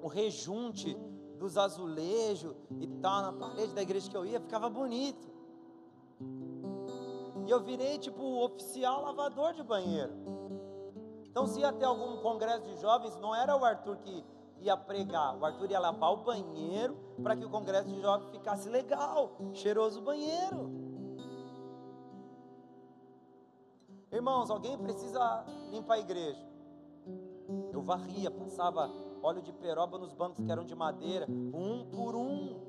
o rejunte dos azulejos e tal, na parede da igreja que eu ia, ficava bonito. E eu virei tipo o oficial lavador de banheiro. Então, se ia ter algum congresso de jovens, não era o Arthur que ia pregar, o Arthur ia lavar o banheiro para que o congresso de jovens ficasse legal, cheiroso banheiro. Irmãos, alguém precisa limpar a igreja. Eu varria, passava óleo de peroba nos bancos que eram de madeira, um por um.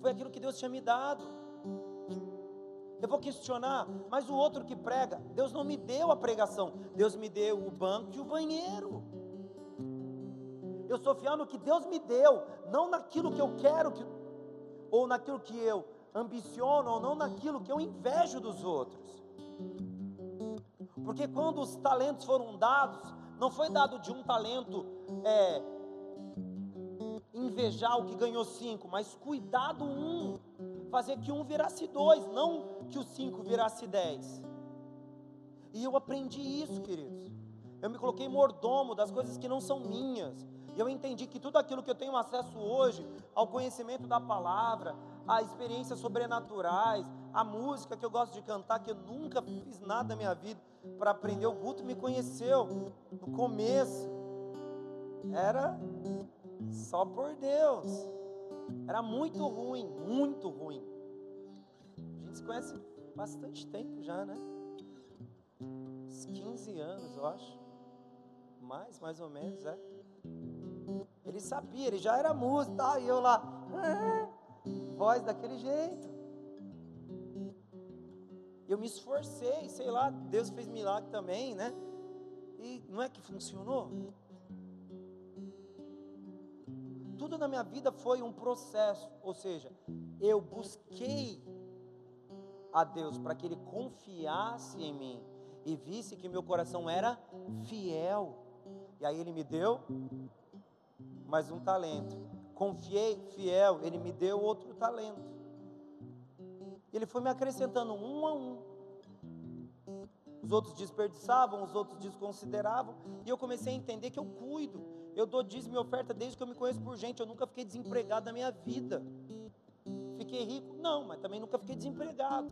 Foi aquilo que Deus tinha me dado. Eu vou questionar, mas o outro que prega, Deus não me deu a pregação, Deus me deu o banco e o banheiro. Eu sou fiel no que Deus me deu, não naquilo que eu quero que, ou naquilo que eu ambiciono, ou não naquilo que eu invejo dos outros. Porque quando os talentos foram dados, não foi dado de um talento é, invejar o que ganhou cinco, mas cuidado um, fazer que um virasse dois, não que o cinco virasse dez. E eu aprendi isso, queridos. Eu me coloquei mordomo das coisas que não são minhas. E eu entendi que tudo aquilo que eu tenho acesso hoje, ao conhecimento da palavra, a experiências sobrenaturais, a música que eu gosto de cantar, que eu nunca fiz nada na minha vida para aprender. O Guto me conheceu no começo. Era só por Deus. Era muito ruim, muito ruim. Se conhece bastante tempo já, né? Uns 15 anos, eu acho. Mais, mais ou menos, é. Ele sabia, ele já era músico, tá? e eu lá, voz daquele jeito. Eu me esforcei, sei lá, Deus fez milagre também, né? E não é que funcionou? Tudo na minha vida foi um processo, ou seja, eu busquei a Deus para que Ele confiasse em mim e visse que meu coração era fiel. E aí Ele me deu mais um talento. Confiei, fiel, Ele me deu outro talento. Ele foi me acrescentando um a um. Os outros desperdiçavam, os outros desconsideravam, e eu comecei a entender que eu cuido. Eu dou dízimo e oferta desde que eu me conheço por gente, eu nunca fiquei desempregado na minha vida. Fiquei rico? Não, mas também nunca fiquei desempregado.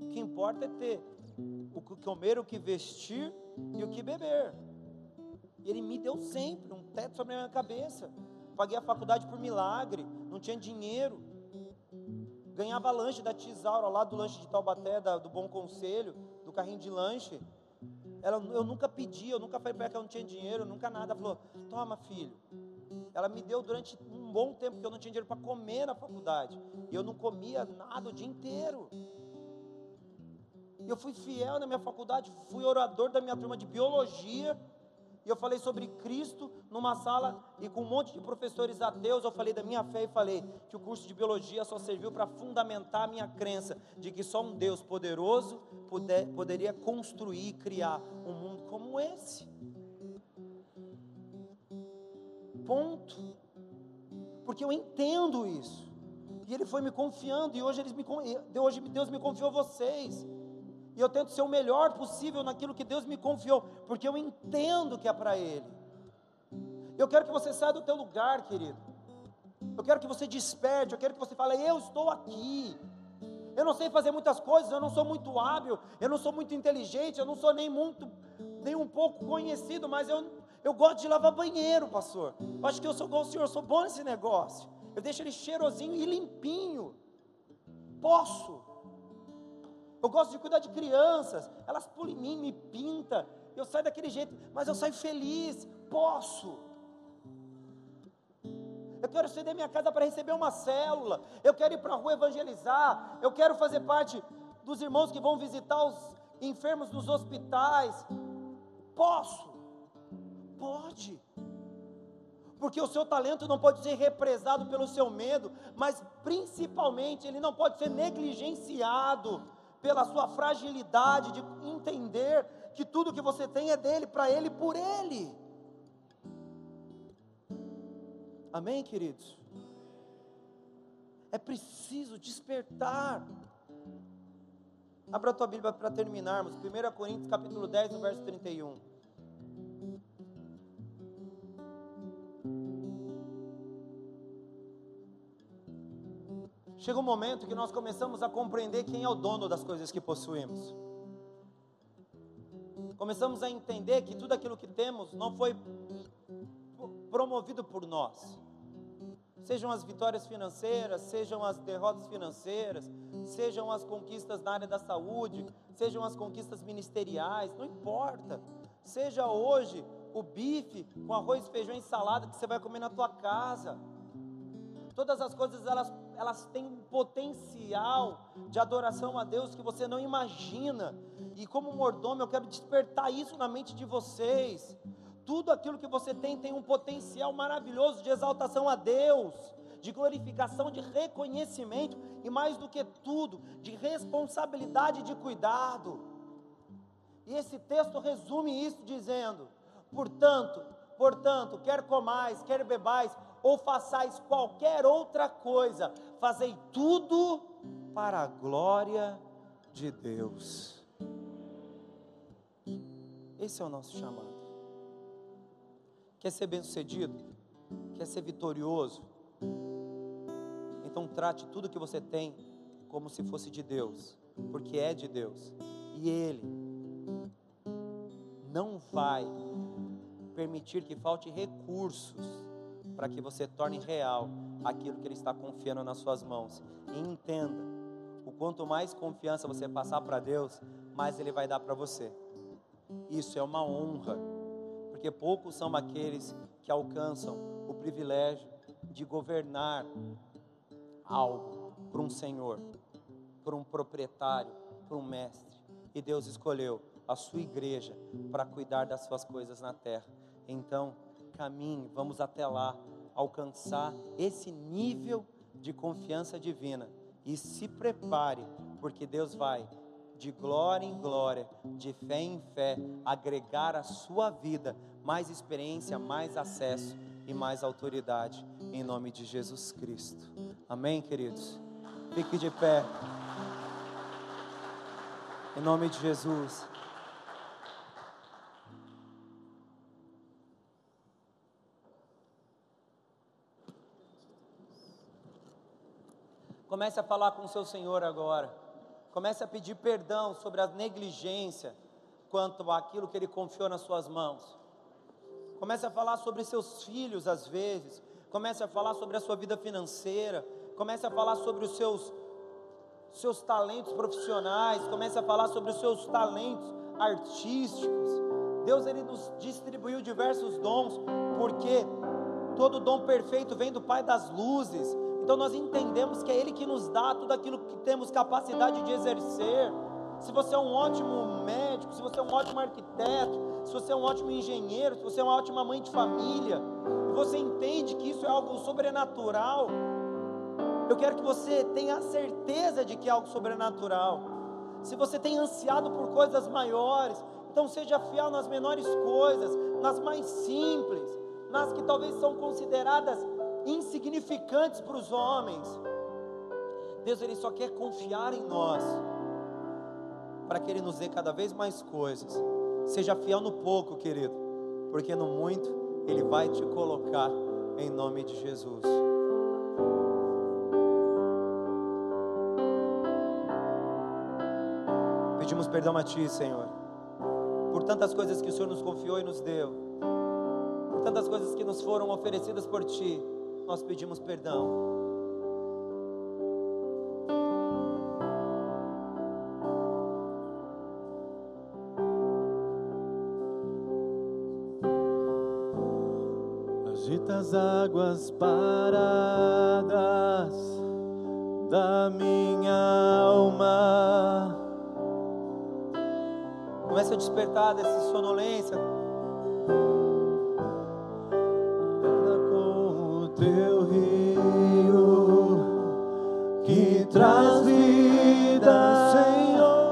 O que importa é ter o que comer, o que vestir e o que beber. E Ele me deu sempre um teto sobre a minha cabeça. Paguei a faculdade por milagre, não tinha dinheiro ganhava lanche da Tisaura, lá do lanche de Taubaté, da, do Bom Conselho, do carrinho de lanche. Ela, eu nunca pedi, eu nunca falei para ela que eu não tinha dinheiro, nunca nada. Ela falou: Toma, filho. Ela me deu durante um bom tempo que eu não tinha dinheiro para comer na faculdade. E eu não comia nada o dia inteiro. E eu fui fiel na minha faculdade, fui orador da minha turma de biologia e eu falei sobre Cristo numa sala e com um monte de professores ateus, eu falei da minha fé e falei que o curso de biologia só serviu para fundamentar a minha crença de que só um Deus poderoso puder, poderia construir e criar um mundo como esse. Ponto. Porque eu entendo isso. E ele foi me confiando, e hoje, eles me, hoje Deus me confiou vocês e eu tento ser o melhor possível naquilo que Deus me confiou, porque eu entendo que é para Ele. Eu quero que você saia do teu lugar, querido. Eu quero que você desperte, eu quero que você fale, eu estou aqui. Eu não sei fazer muitas coisas, eu não sou muito hábil, eu não sou muito inteligente, eu não sou nem muito, nem um pouco conhecido, mas eu, eu gosto de lavar banheiro, pastor. Eu acho que eu sou igual o senhor, eu sou bom nesse negócio. Eu deixo ele cheirosinho e limpinho. Posso. Eu gosto de cuidar de crianças, elas pulam em mim, me pinta. Eu saio daquele jeito, mas eu saio feliz. Posso. Eu quero ceder minha casa para receber uma célula. Eu quero ir para a rua evangelizar. Eu quero fazer parte dos irmãos que vão visitar os enfermos nos hospitais. Posso. Pode. Porque o seu talento não pode ser represado pelo seu medo, mas principalmente ele não pode ser negligenciado pela sua fragilidade de entender que tudo que você tem é dele, para ele, por ele. Amém, queridos? É preciso despertar. Abra a tua Bíblia para terminarmos. 1 Coríntios capítulo 10, no verso 31. Chega um momento que nós começamos a compreender quem é o dono das coisas que possuímos. Começamos a entender que tudo aquilo que temos não foi promovido por nós. Sejam as vitórias financeiras, sejam as derrotas financeiras, sejam as conquistas na área da saúde, sejam as conquistas ministeriais, não importa. Seja hoje o bife com arroz, feijão e salada que você vai comer na tua casa. Todas as coisas elas, elas têm um potencial de adoração a Deus que você não imagina. E como mordomo, eu quero despertar isso na mente de vocês. Tudo aquilo que você tem tem um potencial maravilhoso de exaltação a Deus, de glorificação, de reconhecimento e mais do que tudo, de responsabilidade de cuidado. E esse texto resume isso dizendo: portanto, portanto, quer comais, quer bebais, ou façais qualquer outra coisa, fazei tudo para a glória de Deus. Esse é o nosso chamado. Quer ser bem-sucedido? Quer ser vitorioso? Então trate tudo que você tem como se fosse de Deus, porque é de Deus. E Ele não vai permitir que falte recursos para que você torne real aquilo que Ele está confiando nas suas mãos. E entenda: o quanto mais confiança você passar para Deus, mais Ele vai dar para você. Isso é uma honra porque poucos são aqueles que alcançam o privilégio de governar algo por um senhor, por um proprietário, por um mestre. E Deus escolheu a sua igreja para cuidar das suas coisas na terra. Então, caminhe, vamos até lá, alcançar esse nível de confiança divina e se prepare, porque Deus vai de glória em glória, de fé em fé, agregar à sua vida mais experiência, mais acesso e mais autoridade, em nome de Jesus Cristo. Amém, queridos? Fique de pé. Em nome de Jesus. Comece a falar com o seu Senhor agora. Comece a pedir perdão sobre a negligência quanto àquilo que Ele confiou nas suas mãos. Comece a falar sobre seus filhos às vezes. Comece a falar sobre a sua vida financeira. Comece a falar sobre os seus, seus talentos profissionais. Comece a falar sobre os seus talentos artísticos. Deus ele nos distribuiu diversos dons, porque todo dom perfeito vem do Pai das luzes. Então nós entendemos que é Ele que nos dá tudo aquilo que temos capacidade de exercer. Se você é um ótimo médico, se você é um ótimo arquiteto, se você é um ótimo engenheiro, se você é uma ótima mãe de família, e você entende que isso é algo sobrenatural, eu quero que você tenha a certeza de que é algo sobrenatural. Se você tem ansiado por coisas maiores, então seja fiel nas menores coisas, nas mais simples, nas que talvez são consideradas insignificantes para os homens. Deus ele só quer confiar em nós para que ele nos dê cada vez mais coisas. Seja fiel no pouco, querido, porque no muito ele vai te colocar em nome de Jesus. Pedimos perdão a Ti, Senhor, por tantas coisas que o Senhor nos confiou e nos deu, por tantas coisas que nos foram oferecidas por Ti nós pedimos perdão.
Agita as águas paradas da minha alma.
Começa a despertar dessa sonolência.
Traz vida, Senhor.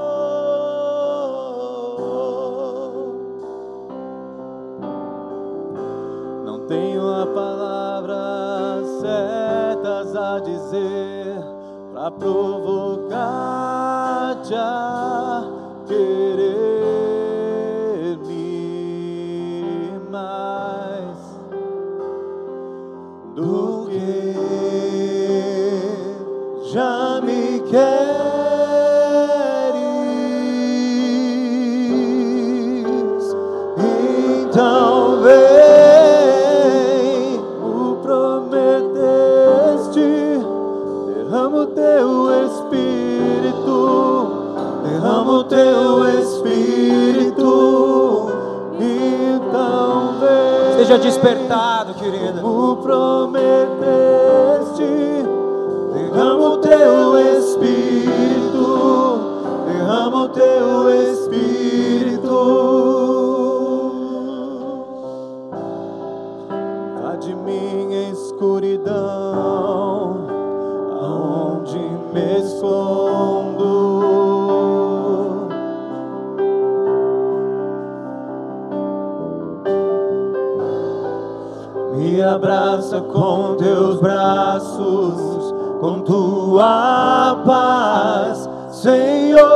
Não tenho a palavra certas a dizer para provocar-te a querer. já me queres, então vem o prometer. derrama o teu espírito, derrama o teu espírito. Então vem.
Seja despertado, querida.
Como prometeste, teu espírito. Vá de minha escuridão, aonde me escondo. Me abraça com teus braços, com tua paz, Senhor.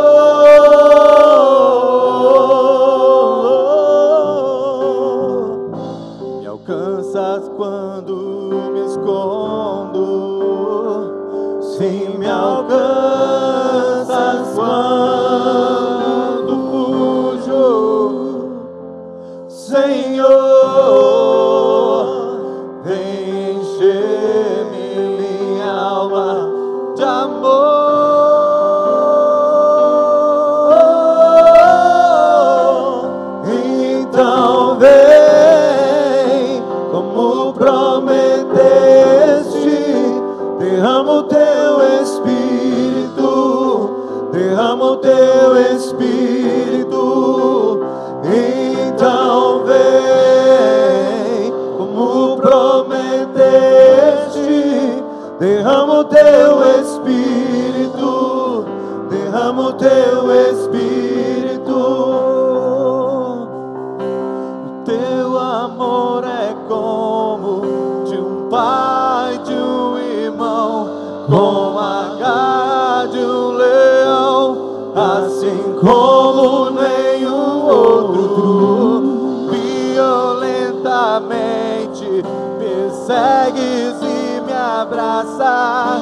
Teu amor é como de um pai, de um irmão, com a garra de um leão, assim como nenhum outro. Violentamente persegues e me abraça,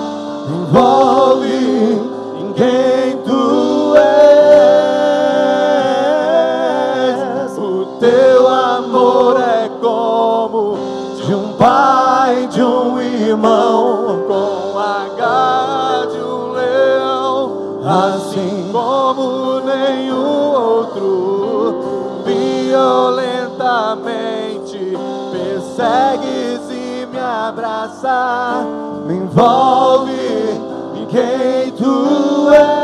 envolve irmão, com a garra de um leão, assim como nenhum outro. Violentamente persegues e me abraça, me envolve em quem tu és.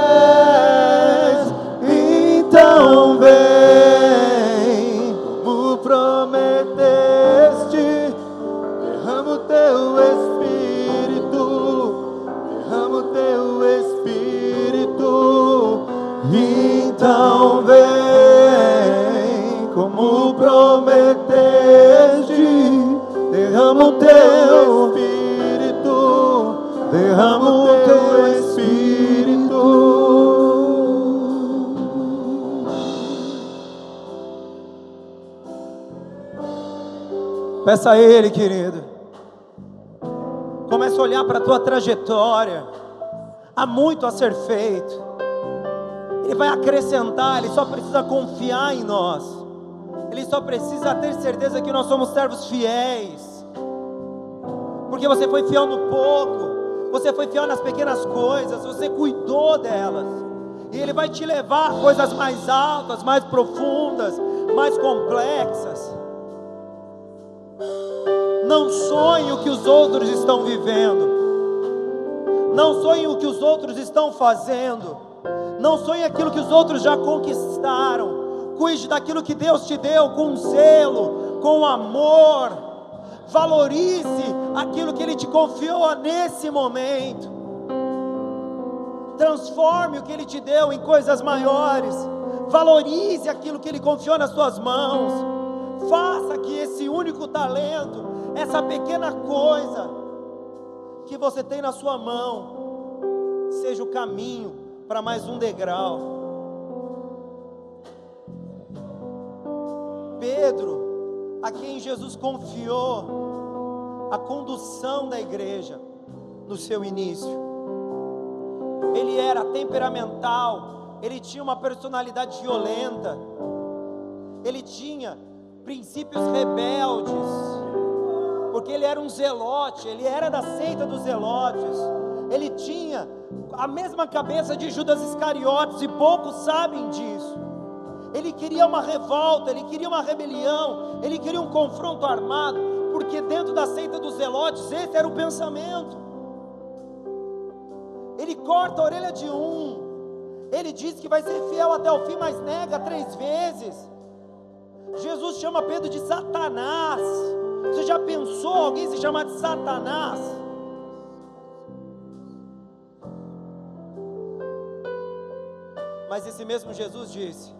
Derrama o teu espírito, derrama o teu espírito.
Peça a Ele, querido. Comece a olhar para a tua trajetória. Há muito a ser feito. Ele vai acrescentar, Ele só precisa confiar em nós. Ele só precisa ter certeza que nós somos servos fiéis. Porque você foi fiel no pouco, você foi fiel nas pequenas coisas, você cuidou delas. E Ele vai te levar a coisas mais altas, mais profundas, mais complexas. Não sonhe o que os outros estão vivendo. Não sonhe o que os outros estão fazendo. Não sonhe aquilo que os outros já conquistaram. Cuide daquilo que Deus te deu com zelo, com amor. Valorize aquilo que Ele te confiou nesse momento. Transforme o que Ele te deu em coisas maiores. Valorize aquilo que Ele confiou nas suas mãos. Faça que esse único talento, essa pequena coisa que você tem na sua mão, seja o caminho para mais um degrau. Pedro, a quem Jesus confiou a condução da igreja no seu início, ele era temperamental, ele tinha uma personalidade violenta, ele tinha princípios rebeldes, porque ele era um zelote, ele era da seita dos zelotes, ele tinha a mesma cabeça de Judas Iscariotes e poucos sabem disso. Ele queria uma revolta, ele queria uma rebelião, ele queria um confronto armado, porque dentro da seita dos zelotes esse era o pensamento. Ele corta a orelha de um, ele diz que vai ser fiel até o fim, mas nega três vezes. Jesus chama Pedro de Satanás. Você já pensou alguém se chamar de Satanás? Mas esse mesmo Jesus disse: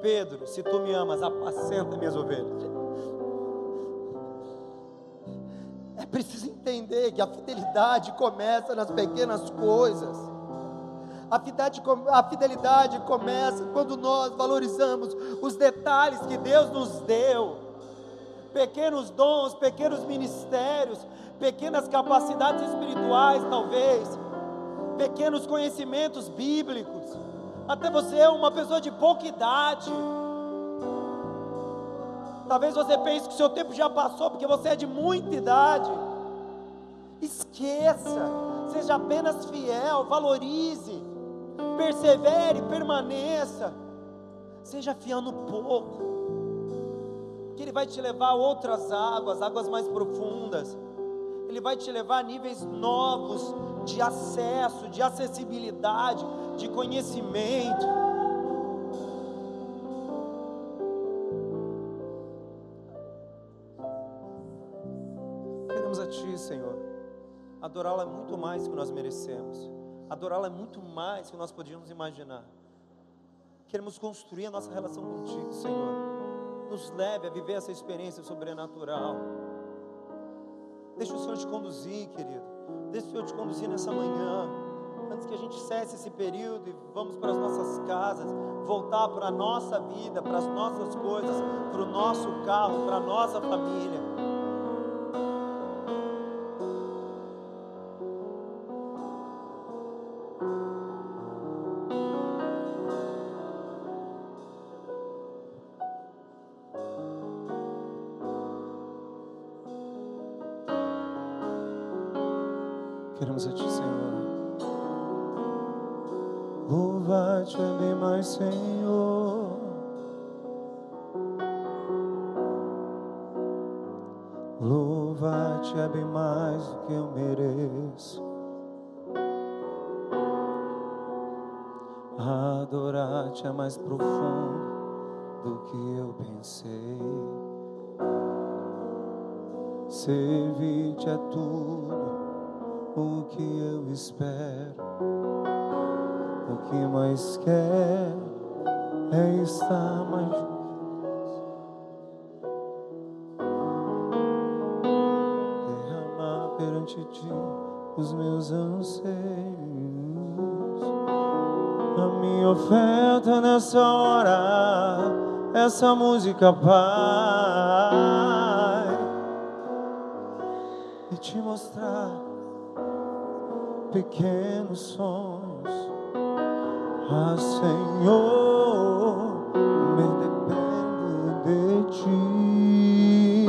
Pedro, se tu me amas, apacenta minhas ovelhas. É preciso entender que a fidelidade começa nas pequenas coisas. A fidelidade, a fidelidade começa quando nós valorizamos os detalhes que Deus nos deu. Pequenos dons, pequenos ministérios, pequenas capacidades espirituais, talvez, pequenos conhecimentos bíblicos até você é uma pessoa de pouca idade. Talvez você pense que o seu tempo já passou porque você é de muita idade. Esqueça, seja apenas fiel, valorize, persevere, permaneça. Seja fiel no pouco, que Ele vai te levar a outras águas, águas mais profundas. Ele vai te levar a níveis novos de acesso, de acessibilidade, de conhecimento. Queremos a Ti, Senhor. Adorá-lo é muito mais do que nós merecemos. Adorá-lo é muito mais do que nós podíamos imaginar. Queremos construir a nossa relação contigo, Senhor. Nos leve a viver essa experiência sobrenatural. Deixa o Senhor te conduzir, querido. Deixa o Senhor te conduzir nessa manhã antes que a gente cesse esse período e vamos para as nossas casas, voltar para a nossa vida, para as nossas coisas, para o nosso carro, para a nossa família. Adorar-te é mais profundo do que eu pensei. Servir-te é tudo o que eu espero o que mais quer é estar mais juntos. Derramar perante ti os meus anseios. Oferta nessa hora, essa música, Pai, e te mostrar pequenos sonhos ah, Senhor, me dependo de ti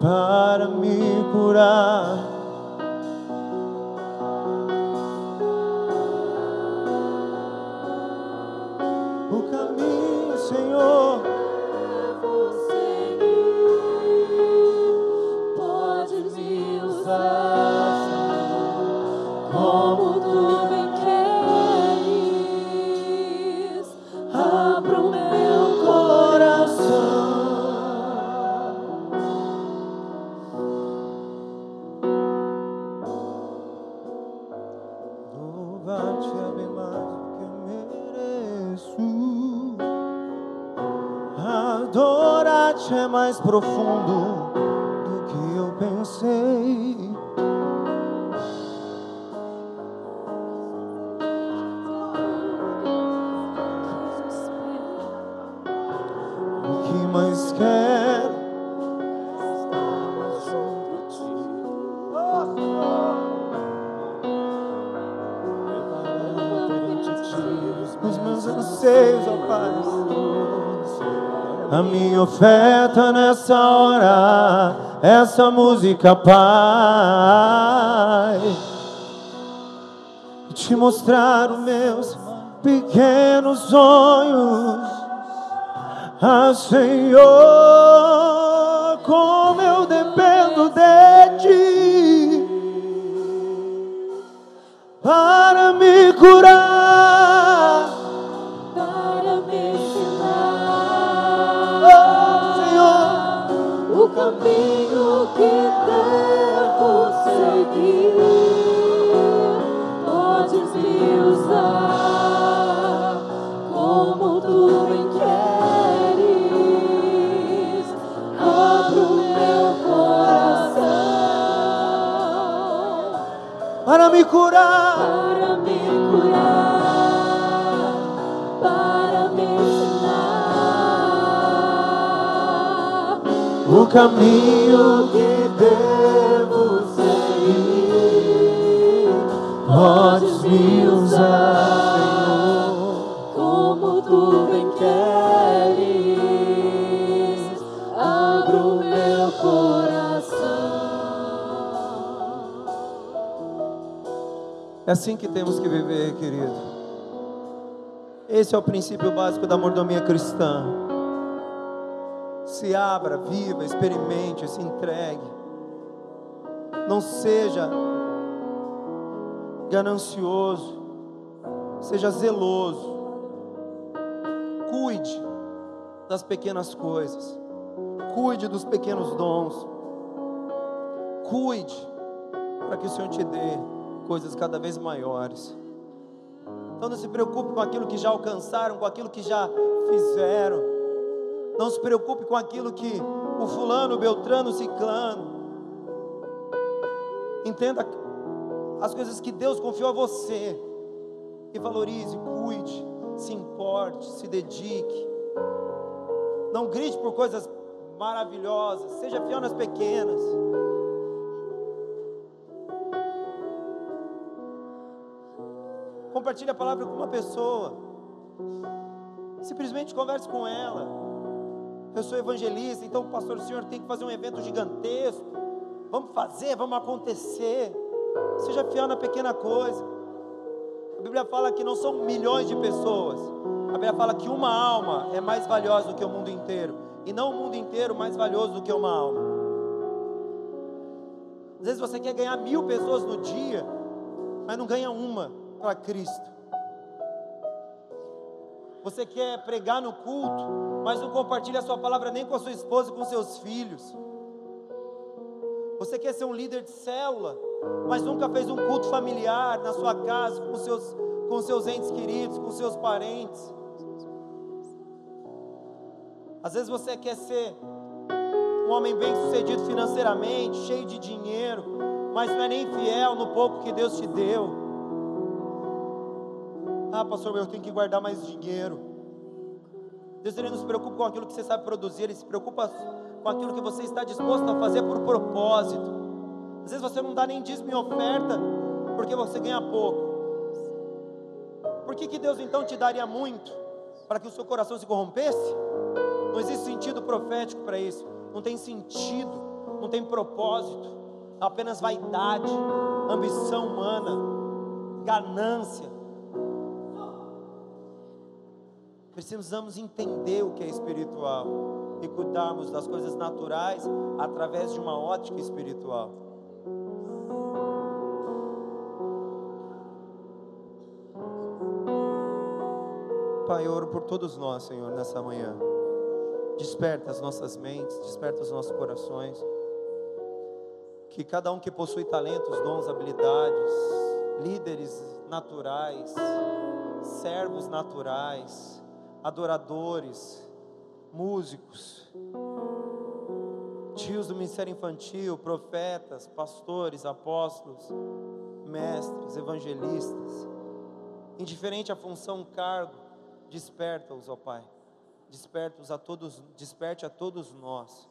para me curar. Nessa hora,
essa música, Pai. Te mostrar os meus pequenos sonhos. Ah, Senhor, como eu dependo de Ti para me curar.
Me
curar.
para me curar, para me ensinar
O caminho que devo seguir, podes me usar,
É assim que temos que viver, querido. Esse é o princípio básico da mordomia cristã. Se abra, viva, experimente, se entregue. Não seja ganancioso, seja zeloso. Cuide das pequenas coisas, cuide dos pequenos dons, cuide para que o Senhor te dê coisas cada vez maiores. Então não se preocupe com aquilo que já alcançaram, com aquilo que já fizeram. Não se preocupe com aquilo que o fulano, o beltrano, o ciclano. Entenda as coisas que Deus confiou a você. E valorize, cuide, se importe, se dedique. Não grite por coisas maravilhosas, seja fiel nas pequenas. Compartilhe a palavra com uma pessoa. Simplesmente converse com ela. Eu sou evangelista, então, pastor, o senhor tem que fazer um evento gigantesco. Vamos fazer, vamos acontecer. Seja fiel na pequena coisa. A Bíblia fala que não são milhões de pessoas. A Bíblia fala que uma alma é mais valiosa do que o mundo inteiro. E não o mundo inteiro mais valioso do que uma alma. Às vezes você quer ganhar mil pessoas no dia, mas não ganha uma para Cristo. Você quer pregar no culto, mas não compartilha a sua palavra nem com a sua esposa e com seus filhos. Você quer ser um líder de célula, mas nunca fez um culto familiar na sua casa, com seus, com seus entes queridos, com seus parentes. Às vezes você quer ser um homem bem sucedido financeiramente, cheio de dinheiro, mas não é nem fiel no pouco que Deus te deu. Pastor, eu tenho que guardar mais dinheiro. Deus ele não se preocupa com aquilo que você sabe produzir, ele se preocupa com aquilo que você está disposto a fazer por propósito. Às vezes você não dá nem dízimo em oferta, porque você ganha pouco. Por que, que Deus então te daria muito? Para que o seu coração se corrompesse? Não existe sentido profético para isso. Não tem sentido, não tem propósito. Apenas vaidade, ambição humana, ganância. Precisamos entender o que é espiritual e cuidarmos das coisas naturais através de uma ótica espiritual. Pai, eu oro por todos nós, Senhor, nessa manhã. Desperta as nossas mentes, desperta os nossos corações. Que cada um que possui talentos, dons, habilidades, líderes naturais, servos naturais, adoradores, músicos, tios do ministério infantil, profetas, pastores, apóstolos, mestres, evangelistas, indiferente à função, cargo, desperta-os, ó Pai. Desperta-os a todos, desperte a todos nós,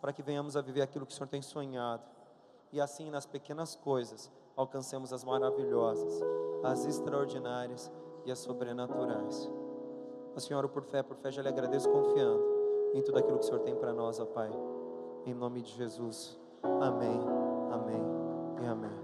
para que venhamos a viver aquilo que o Senhor tem sonhado. E assim nas pequenas coisas alcancemos as maravilhosas, as extraordinárias e as sobrenaturais. A Senhora, por fé, por fé, já lhe agradeço confiando em tudo aquilo que o Senhor tem para nós, ó Pai. Em nome de Jesus. Amém. Amém.